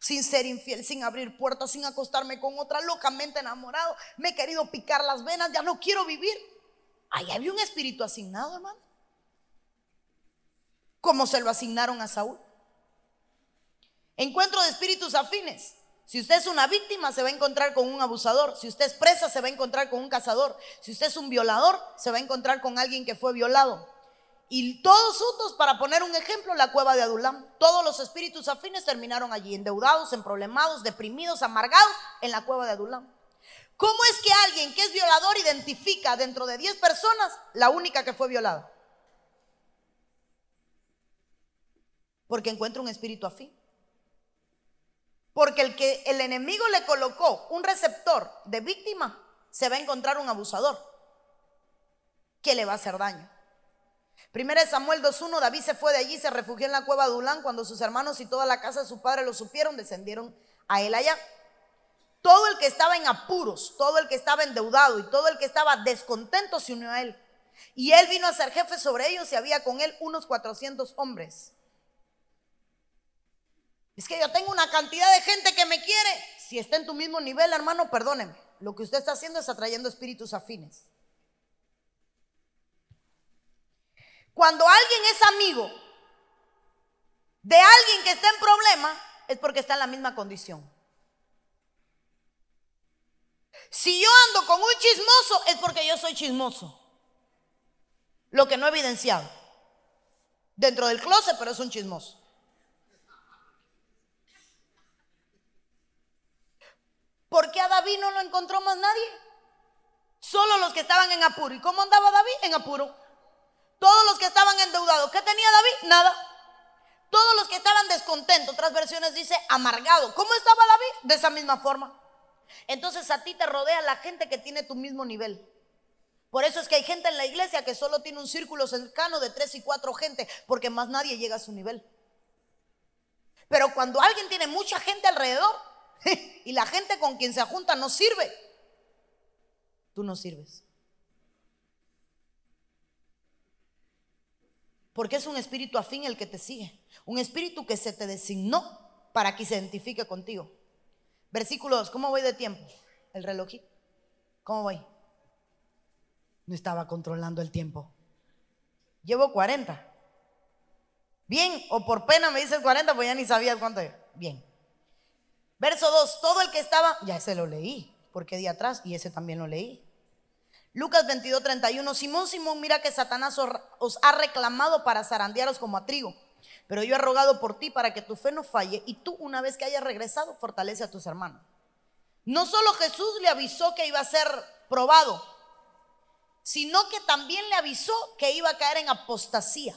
Sin ser infiel, sin abrir puertas, sin acostarme con otra, locamente enamorado. Me he querido picar las venas, ya no quiero vivir. Ahí había un espíritu asignado, hermano. Como se lo asignaron a Saúl. Encuentro de espíritus afines. Si usted es una víctima, se va a encontrar con un abusador. Si usted es presa, se va a encontrar con un cazador. Si usted es un violador, se va a encontrar con alguien que fue violado. Y todos juntos, para poner un ejemplo, la cueva de Adulam. Todos los espíritus afines terminaron allí, endeudados, emproblemados, deprimidos, amargados, en la cueva de Adulam. ¿Cómo es que alguien que es violador identifica dentro de 10 personas la única que fue violada? Porque encuentra un espíritu afín. Porque el que el enemigo le colocó un receptor de víctima, se va a encontrar un abusador que le va a hacer daño. Primera de Samuel 2.1, David se fue de allí, se refugió en la cueva de Ulán. Cuando sus hermanos y toda la casa de su padre lo supieron, descendieron a él allá. Todo el que estaba en apuros, todo el que estaba endeudado y todo el que estaba descontento se unió a él. Y él vino a ser jefe sobre ellos y había con él unos 400 hombres. Es que yo tengo una cantidad de gente que me quiere. Si está en tu mismo nivel, hermano, perdóneme. Lo que usted está haciendo es atrayendo espíritus afines. Cuando alguien es amigo de alguien que está en problema, es porque está en la misma condición. Si yo ando con un chismoso, es porque yo soy chismoso. Lo que no he evidenciado. Dentro del closet, pero es un chismoso. ¿Por qué a David no lo encontró más nadie? Solo los que estaban en apuro. ¿Y cómo andaba David? En apuro. Todos los que estaban endeudados. ¿Qué tenía David? Nada. Todos los que estaban descontentos. Otras versiones dice amargado. ¿Cómo estaba David? De esa misma forma. Entonces a ti te rodea la gente que tiene tu mismo nivel. Por eso es que hay gente en la iglesia que solo tiene un círculo cercano de tres y cuatro gente, porque más nadie llega a su nivel. Pero cuando alguien tiene mucha gente alrededor y la gente con quien se junta no sirve, tú no sirves. Porque es un espíritu afín el que te sigue. Un espíritu que se te designó para que se identifique contigo. Versículo 2, ¿cómo voy de tiempo? El reloj. ¿Cómo voy? No estaba controlando el tiempo. Llevo 40. Bien, o por pena me dices 40, pues ya ni sabías cuánto Bien. Verso 2, todo el que estaba, ya ese lo leí, porque día atrás, y ese también lo leí. Lucas 22, 31, Simón, Simón, mira que Satanás os ha reclamado para zarandearos como a trigo, pero yo he rogado por ti para que tu fe no falle, y tú una vez que hayas regresado, fortalece a tus hermanos. No solo Jesús le avisó que iba a ser probado, sino que también le avisó que iba a caer en apostasía.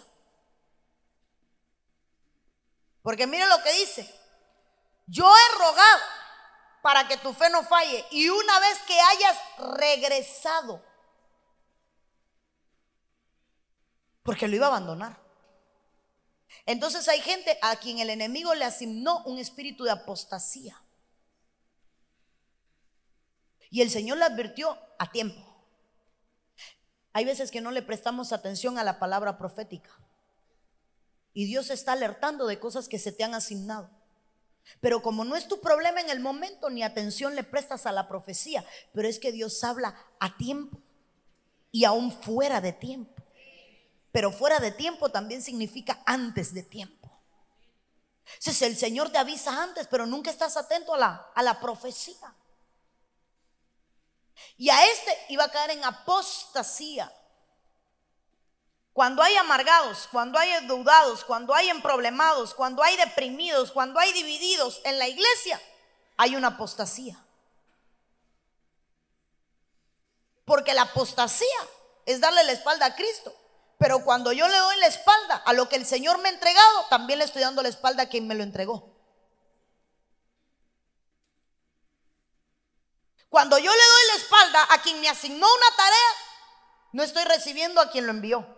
Porque mire lo que dice. Yo he rogado para que tu fe no falle y una vez que hayas regresado, porque lo iba a abandonar. Entonces hay gente a quien el enemigo le asignó un espíritu de apostasía. Y el Señor le advirtió a tiempo. Hay veces que no le prestamos atención a la palabra profética. Y Dios está alertando de cosas que se te han asignado. Pero como no es tu problema en el momento, ni atención le prestas a la profecía, pero es que Dios habla a tiempo y aún fuera de tiempo. Pero fuera de tiempo también significa antes de tiempo. Entonces el Señor te avisa antes, pero nunca estás atento a la, a la profecía. Y a este iba a caer en apostasía. Cuando hay amargados, cuando hay endeudados, cuando hay emproblemados, cuando hay deprimidos, cuando hay divididos en la iglesia, hay una apostasía. Porque la apostasía es darle la espalda a Cristo. Pero cuando yo le doy la espalda a lo que el Señor me ha entregado, también le estoy dando la espalda a quien me lo entregó. Cuando yo le doy la espalda a quien me asignó una tarea, no estoy recibiendo a quien lo envió.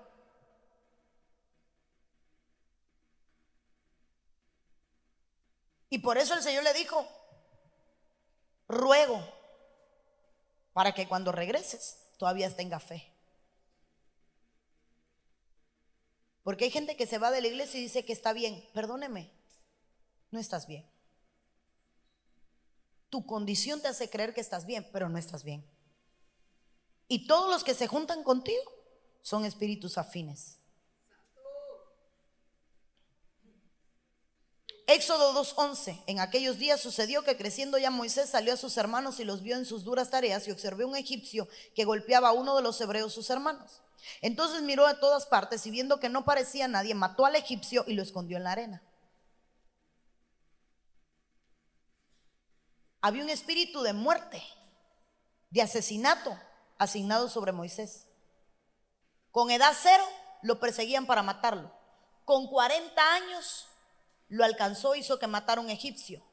Y por eso el Señor le dijo, ruego para que cuando regreses todavía tenga fe. Porque hay gente que se va de la iglesia y dice que está bien. Perdóneme, no estás bien. Tu condición te hace creer que estás bien, pero no estás bien. Y todos los que se juntan contigo son espíritus afines. Éxodo 2.11. En aquellos días sucedió que creciendo ya Moisés salió a sus hermanos y los vio en sus duras tareas y observé un egipcio que golpeaba a uno de los hebreos sus hermanos. Entonces miró a todas partes y viendo que no parecía nadie, mató al egipcio y lo escondió en la arena. Había un espíritu de muerte, de asesinato asignado sobre Moisés. Con edad cero lo perseguían para matarlo. Con 40 años lo alcanzó, hizo que matara un egipcio.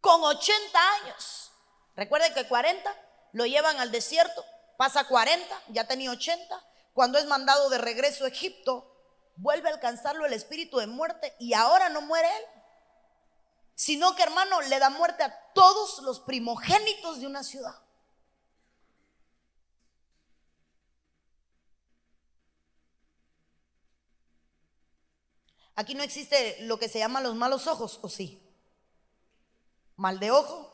Con 80 años. Recuerden que 40 lo llevan al desierto, pasa 40, ya tenía 80. Cuando es mandado de regreso a Egipto, vuelve a alcanzarlo el espíritu de muerte y ahora no muere él, sino que hermano le da muerte a todos los primogénitos de una ciudad. Aquí no existe lo que se llama los malos ojos, ¿o sí? Mal de ojo,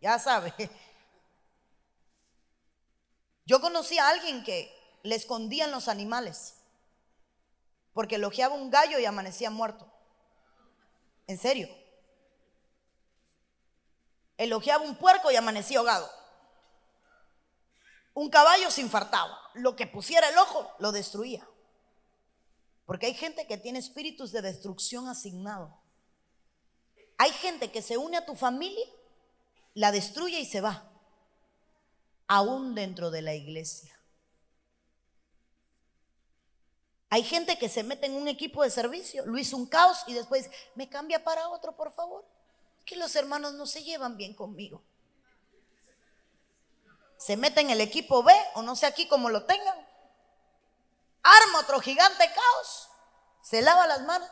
ya sabe. Yo conocí a alguien que le escondían los animales porque elogiaba un gallo y amanecía muerto. En serio. Elogiaba un puerco y amanecía ahogado. Un caballo se infartaba. Lo que pusiera el ojo lo destruía. Porque hay gente que tiene espíritus de destrucción asignado. Hay gente que se une a tu familia la destruye y se va, aún dentro de la iglesia. Hay gente que se mete en un equipo de servicio, lo hizo un caos y después me cambia para otro, por favor. Que los hermanos no se llevan bien conmigo. Se mete en el equipo B o no sé aquí cómo lo tengan. Arma otro gigante caos. Se lava las manos.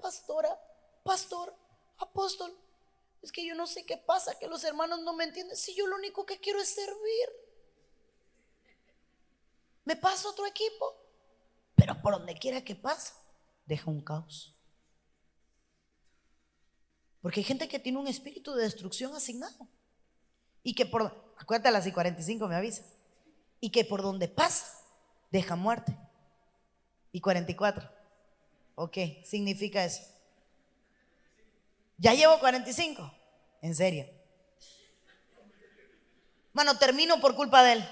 Pastora, pastor, apóstol. Es que yo no sé qué pasa, que los hermanos no me entienden. Si yo lo único que quiero es servir. Me paso otro equipo. Pero por donde quiera que pase, deja un caos. Porque hay gente que tiene un espíritu de destrucción asignado. Y que por, acuérdate a las y 45 me avisa. Y que por donde pasa, deja muerte. Y 44. Ok, significa eso. Ya llevo 45. En serio. Mano, termino por culpa de él.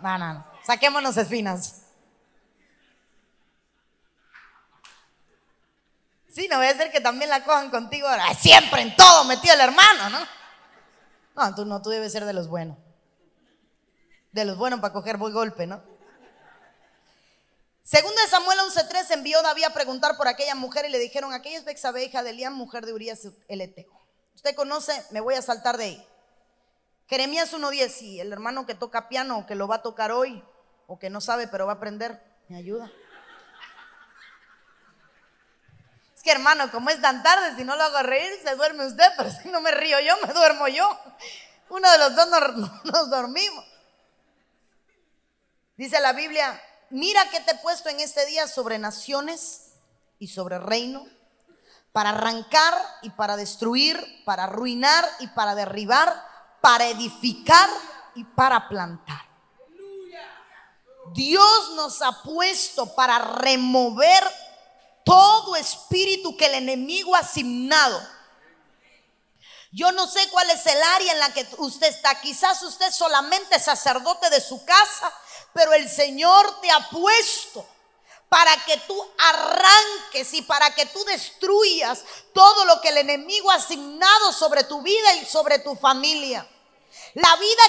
No, no, no. Saquémonos espinas. Sí, no voy a ser que también la cojan contigo. Siempre en todo metido el hermano, ¿no? No, tú no, tú debes ser de los buenos. De los buenos para coger buen golpe, ¿no? Segundo de Samuel 11:3 envió David a preguntar por aquella mujer y le dijeron, aquella es Bexabe, hija de Eliam, mujer de Urias el Eteo. Usted conoce, me voy a saltar de ahí. Jeremías 1:10, y el hermano que toca piano o que lo va a tocar hoy, o que no sabe pero va a aprender, me ayuda. Es que hermano, como es tan tarde, si no lo hago reír, se duerme usted, pero si no me río yo, me duermo yo. Uno de los dos nos, nos dormimos. Dice la Biblia, mira que te he puesto en este día sobre naciones y sobre reino, para arrancar y para destruir, para arruinar y para derribar, para edificar y para plantar. Dios nos ha puesto para remover todo espíritu que el enemigo ha asignado. Yo no sé cuál es el área en la que usted está. Quizás usted solamente es sacerdote de su casa pero el Señor te ha puesto para que tú arranques y para que tú destruyas todo lo que el enemigo ha asignado sobre tu vida y sobre tu familia. La vida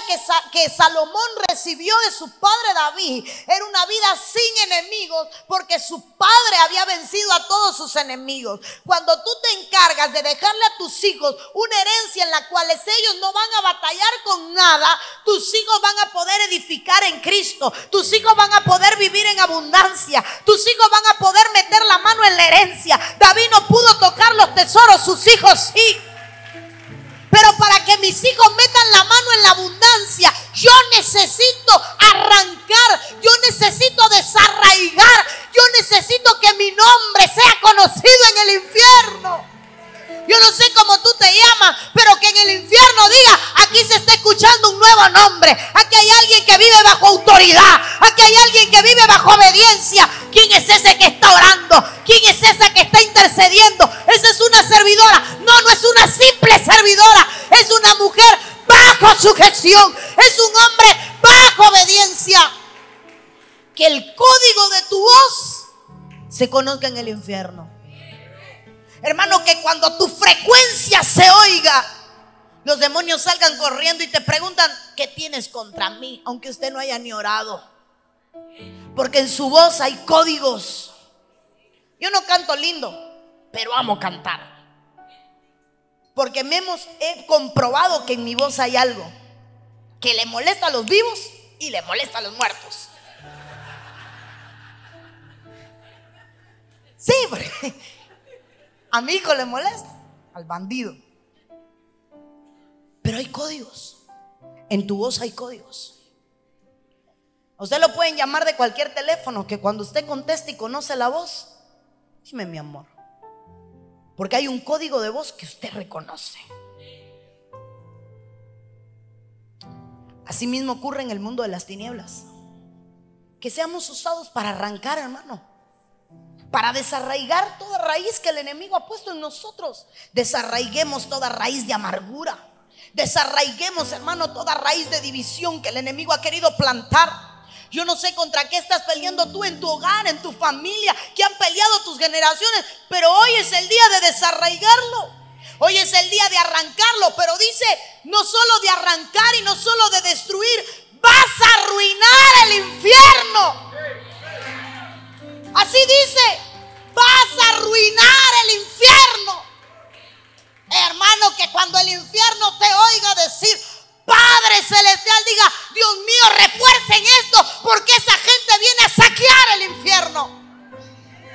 que, Salomón recibió de su padre David era una vida sin enemigos porque su padre había vencido a todos sus enemigos. Cuando tú te encargas de dejarle a tus hijos una herencia en la cual ellos no van a batallar con nada, tus hijos van a poder edificar en Cristo, tus hijos van a poder vivir en abundancia, tus hijos van a poder meter la mano en la herencia. David no pudo tocar los tesoros, sus hijos sí. Pero para que mis hijos metan la mano en la abundancia, yo necesito arrancar, yo necesito desarraigar, yo necesito que mi nombre sea conocido en el infierno. Yo no sé cómo tú te llamas, pero que en el infierno diga, aquí se está escuchando un nuevo nombre. Aquí hay alguien que vive bajo autoridad. Aquí hay alguien que vive bajo obediencia. ¿Quién es ese que está orando? ¿Quién es esa que está intercediendo? Esa es una servidora. No, no es una simple servidora. Es una mujer bajo sujeción. Es un hombre bajo obediencia. Que el código de tu voz se conozca en el infierno. Hermano, que cuando tu frecuencia se oiga, los demonios salgan corriendo y te preguntan, ¿qué tienes contra mí? Aunque usted no haya ni orado. Porque en su voz hay códigos. Yo no canto lindo, pero amo cantar. Porque me hemos, he comprobado que en mi voz hay algo que le molesta a los vivos y le molesta a los muertos. Sí, porque a mi hijo le molesta, al bandido. Pero hay códigos. En tu voz hay códigos. usted lo pueden llamar de cualquier teléfono que cuando usted conteste y conoce la voz, dime mi amor. Porque hay un código de voz que usted reconoce. Asimismo ocurre en el mundo de las tinieblas. Que seamos usados para arrancar, hermano para desarraigar toda raíz que el enemigo ha puesto en nosotros. Desarraiguemos toda raíz de amargura. Desarraiguemos, hermano, toda raíz de división que el enemigo ha querido plantar. Yo no sé contra qué estás peleando tú en tu hogar, en tu familia, que han peleado tus generaciones, pero hoy es el día de desarraigarlo. Hoy es el día de arrancarlo, pero dice, no solo de arrancar y no solo de destruir, vas a arruinar el infierno. Así dice, vas a arruinar el infierno. Hermano, que cuando el infierno te oiga decir, Padre Celestial, diga, Dios mío, refuercen esto, porque esa gente viene a saquear el infierno.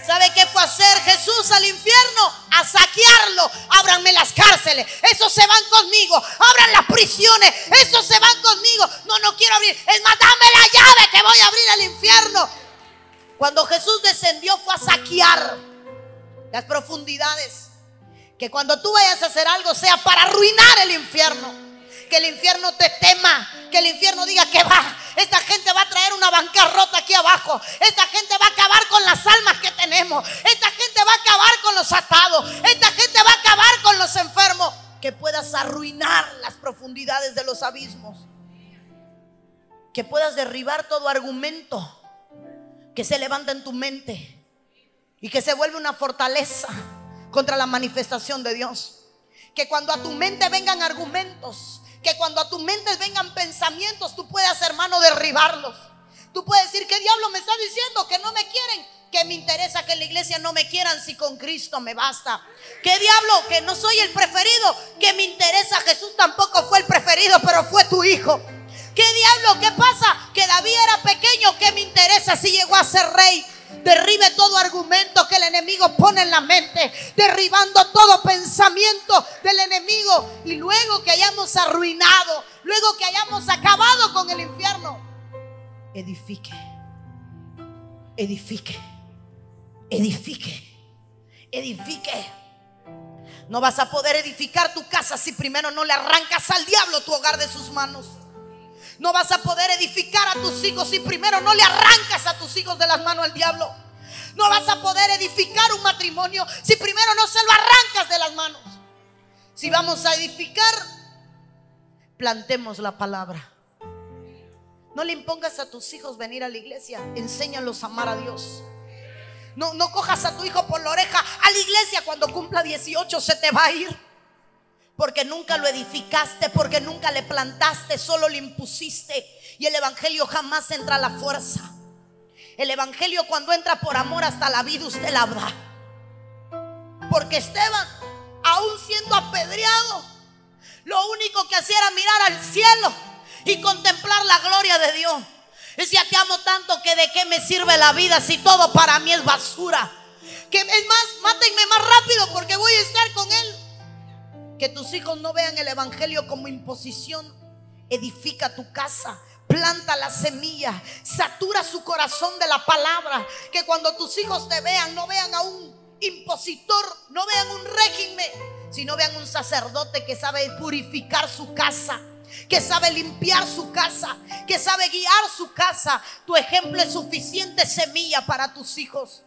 ¿Sabe qué fue hacer Jesús al infierno? A saquearlo. Ábranme las cárceles. Esos se van conmigo. Abran las prisiones. Esos se van conmigo. No, no quiero abrir. Es más, dame la llave que voy a abrir el infierno. Cuando Jesús descendió fue a saquear las profundidades. Que cuando tú vayas a hacer algo sea para arruinar el infierno. Que el infierno te tema, que el infierno diga que va, esta gente va a traer una bancarrota aquí abajo, esta gente va a acabar con las almas que tenemos, esta gente va a acabar con los atados, esta gente va a acabar con los enfermos, que puedas arruinar las profundidades de los abismos, que puedas derribar todo argumento que se levanta en tu mente y que se vuelve una fortaleza contra la manifestación de Dios. Que cuando a tu mente vengan argumentos, que cuando a tu mente vengan pensamientos, tú puedas, hermano, derribarlos. Tú puedes decir, ¿qué diablo me está diciendo? Que no me quieren. Que me interesa que la iglesia no me quieran si con Cristo me basta. ¿Qué diablo? Que no soy el preferido. Que me interesa. Jesús tampoco fue el preferido, pero fue tu hijo. ¿Qué diablo? ¿Qué pasa? Que David era pequeño. ¿Qué me interesa si llegó a ser rey? Derribe todo argumento que el enemigo pone en la mente. Derribando todo pensamiento del enemigo. Y luego que hayamos arruinado. Luego que hayamos acabado con el infierno. Edifique. Edifique. Edifique. Edifique. No vas a poder edificar tu casa si primero no le arrancas al diablo tu hogar de sus manos. No vas a poder edificar a tus hijos si primero no le arrancas a tus hijos de las manos al diablo. No vas a poder edificar un matrimonio si primero no se lo arrancas de las manos. Si vamos a edificar, plantemos la palabra. No le impongas a tus hijos venir a la iglesia. Enséñalos a amar a Dios. No, no cojas a tu hijo por la oreja. A la iglesia cuando cumpla 18 se te va a ir porque nunca lo edificaste, porque nunca le plantaste, solo le impusiste. Y el Evangelio jamás entra a la fuerza. El Evangelio cuando entra por amor hasta la vida usted la da. Porque Esteban, aún siendo apedreado, lo único que hacía era mirar al cielo y contemplar la gloria de Dios. Decía, te amo tanto que de qué me sirve la vida si todo para mí es basura. Que es más, mátenme más rápido porque voy a estar con Él. Que tus hijos no vean el Evangelio como imposición. Edifica tu casa. Planta la semilla. Satura su corazón de la palabra. Que cuando tus hijos te vean, no vean a un impositor, no vean un régimen, sino vean un sacerdote que sabe purificar su casa que sabe limpiar su casa, que sabe guiar su casa. Tu ejemplo es suficiente semilla para tus hijos.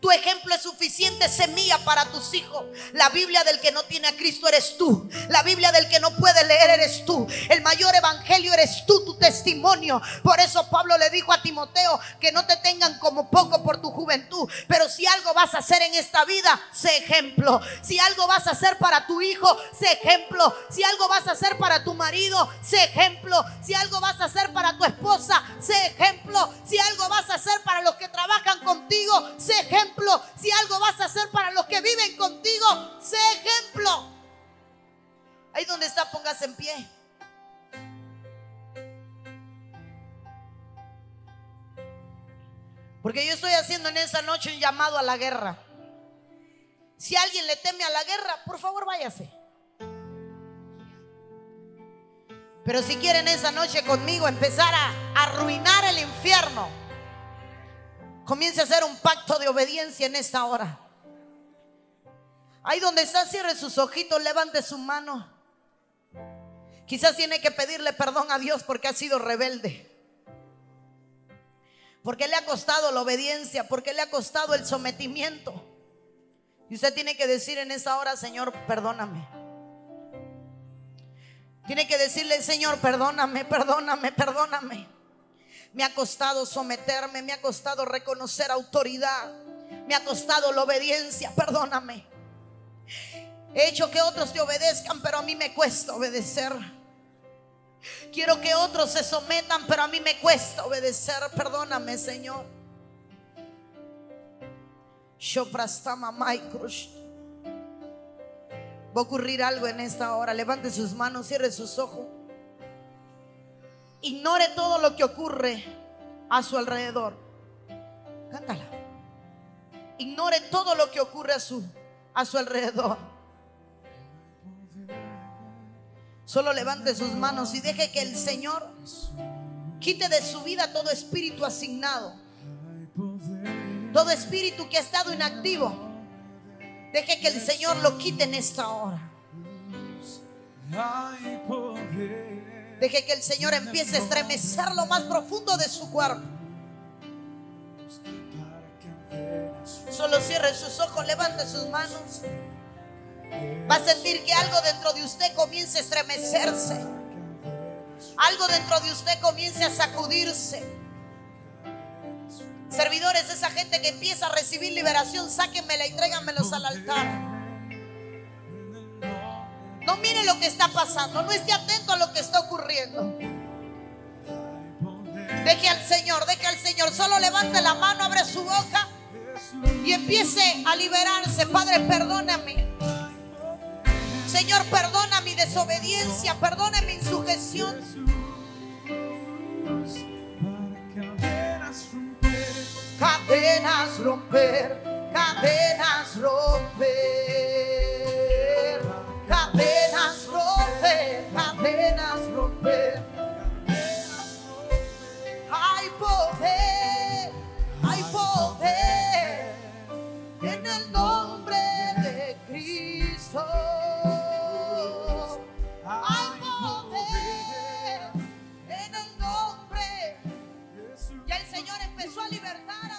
Tu ejemplo es suficiente semilla para tus hijos. La Biblia del que no tiene a Cristo eres tú. La Biblia del que no puede leer eres tú. El mayor evangelio eres tú, tu testimonio. Por eso Pablo le dijo a Timoteo que no te tengan como poco por tu juventud. Pero si algo vas a hacer en esta vida, sé ejemplo. Si algo vas a hacer para tu hijo, sé ejemplo. Si algo vas a hacer para tu marido, sé ejemplo. Si algo vas a hacer para tu esposa, sé ejemplo. Si algo vas a hacer para los que trabajan contigo, sé ejemplo si algo vas a hacer para los que viven contigo, sé ejemplo. Ahí donde está, póngase en pie. Porque yo estoy haciendo en esa noche un llamado a la guerra. Si alguien le teme a la guerra, por favor váyase. Pero si quieren esa noche conmigo empezar a arruinar el infierno, Comience a hacer un pacto de obediencia en esta hora. Ahí donde está, cierre sus ojitos, levante su mano. Quizás tiene que pedirle perdón a Dios porque ha sido rebelde. Porque le ha costado la obediencia, porque le ha costado el sometimiento. Y usted tiene que decir en esa hora, Señor, perdóname. Tiene que decirle, Señor, perdóname, perdóname, perdóname. Me ha costado someterme, me ha costado reconocer autoridad, me ha costado la obediencia, perdóname. He hecho que otros te obedezcan, pero a mí me cuesta obedecer. Quiero que otros se sometan, pero a mí me cuesta obedecer. Perdóname, Señor. Va a ocurrir algo en esta hora. Levante sus manos, cierre sus ojos. Ignore todo lo que ocurre a su alrededor. Cántala. Ignore todo lo que ocurre a su, a su alrededor. Solo levante sus manos y deje que el Señor quite de su vida todo espíritu asignado. Todo espíritu que ha estado inactivo. Deje que el Señor lo quite en esta hora. Deje que el Señor empiece a estremecer lo más profundo de su cuerpo. Solo cierre sus ojos, levante sus manos. Va a sentir que algo dentro de usted comience a estremecerse. Algo dentro de usted comience a sacudirse. Servidores, esa gente que empieza a recibir liberación, sáquenmela y tráiganmelos al altar. No mire lo que está pasando, no esté atento a lo que está ocurriendo. Deje al Señor, deje al Señor. Solo levante la mano, abre su boca y empiece a liberarse. Padre, perdóname. Señor, perdona mi desobediencia, perdona mi insujeción. Cadenas romper, cadenas romper, cadenas romper, Cadenas romper, cadenas romper. Hay poder, hay poder en el nombre de Cristo. Hay poder en el nombre. Ya el Señor empezó a libertar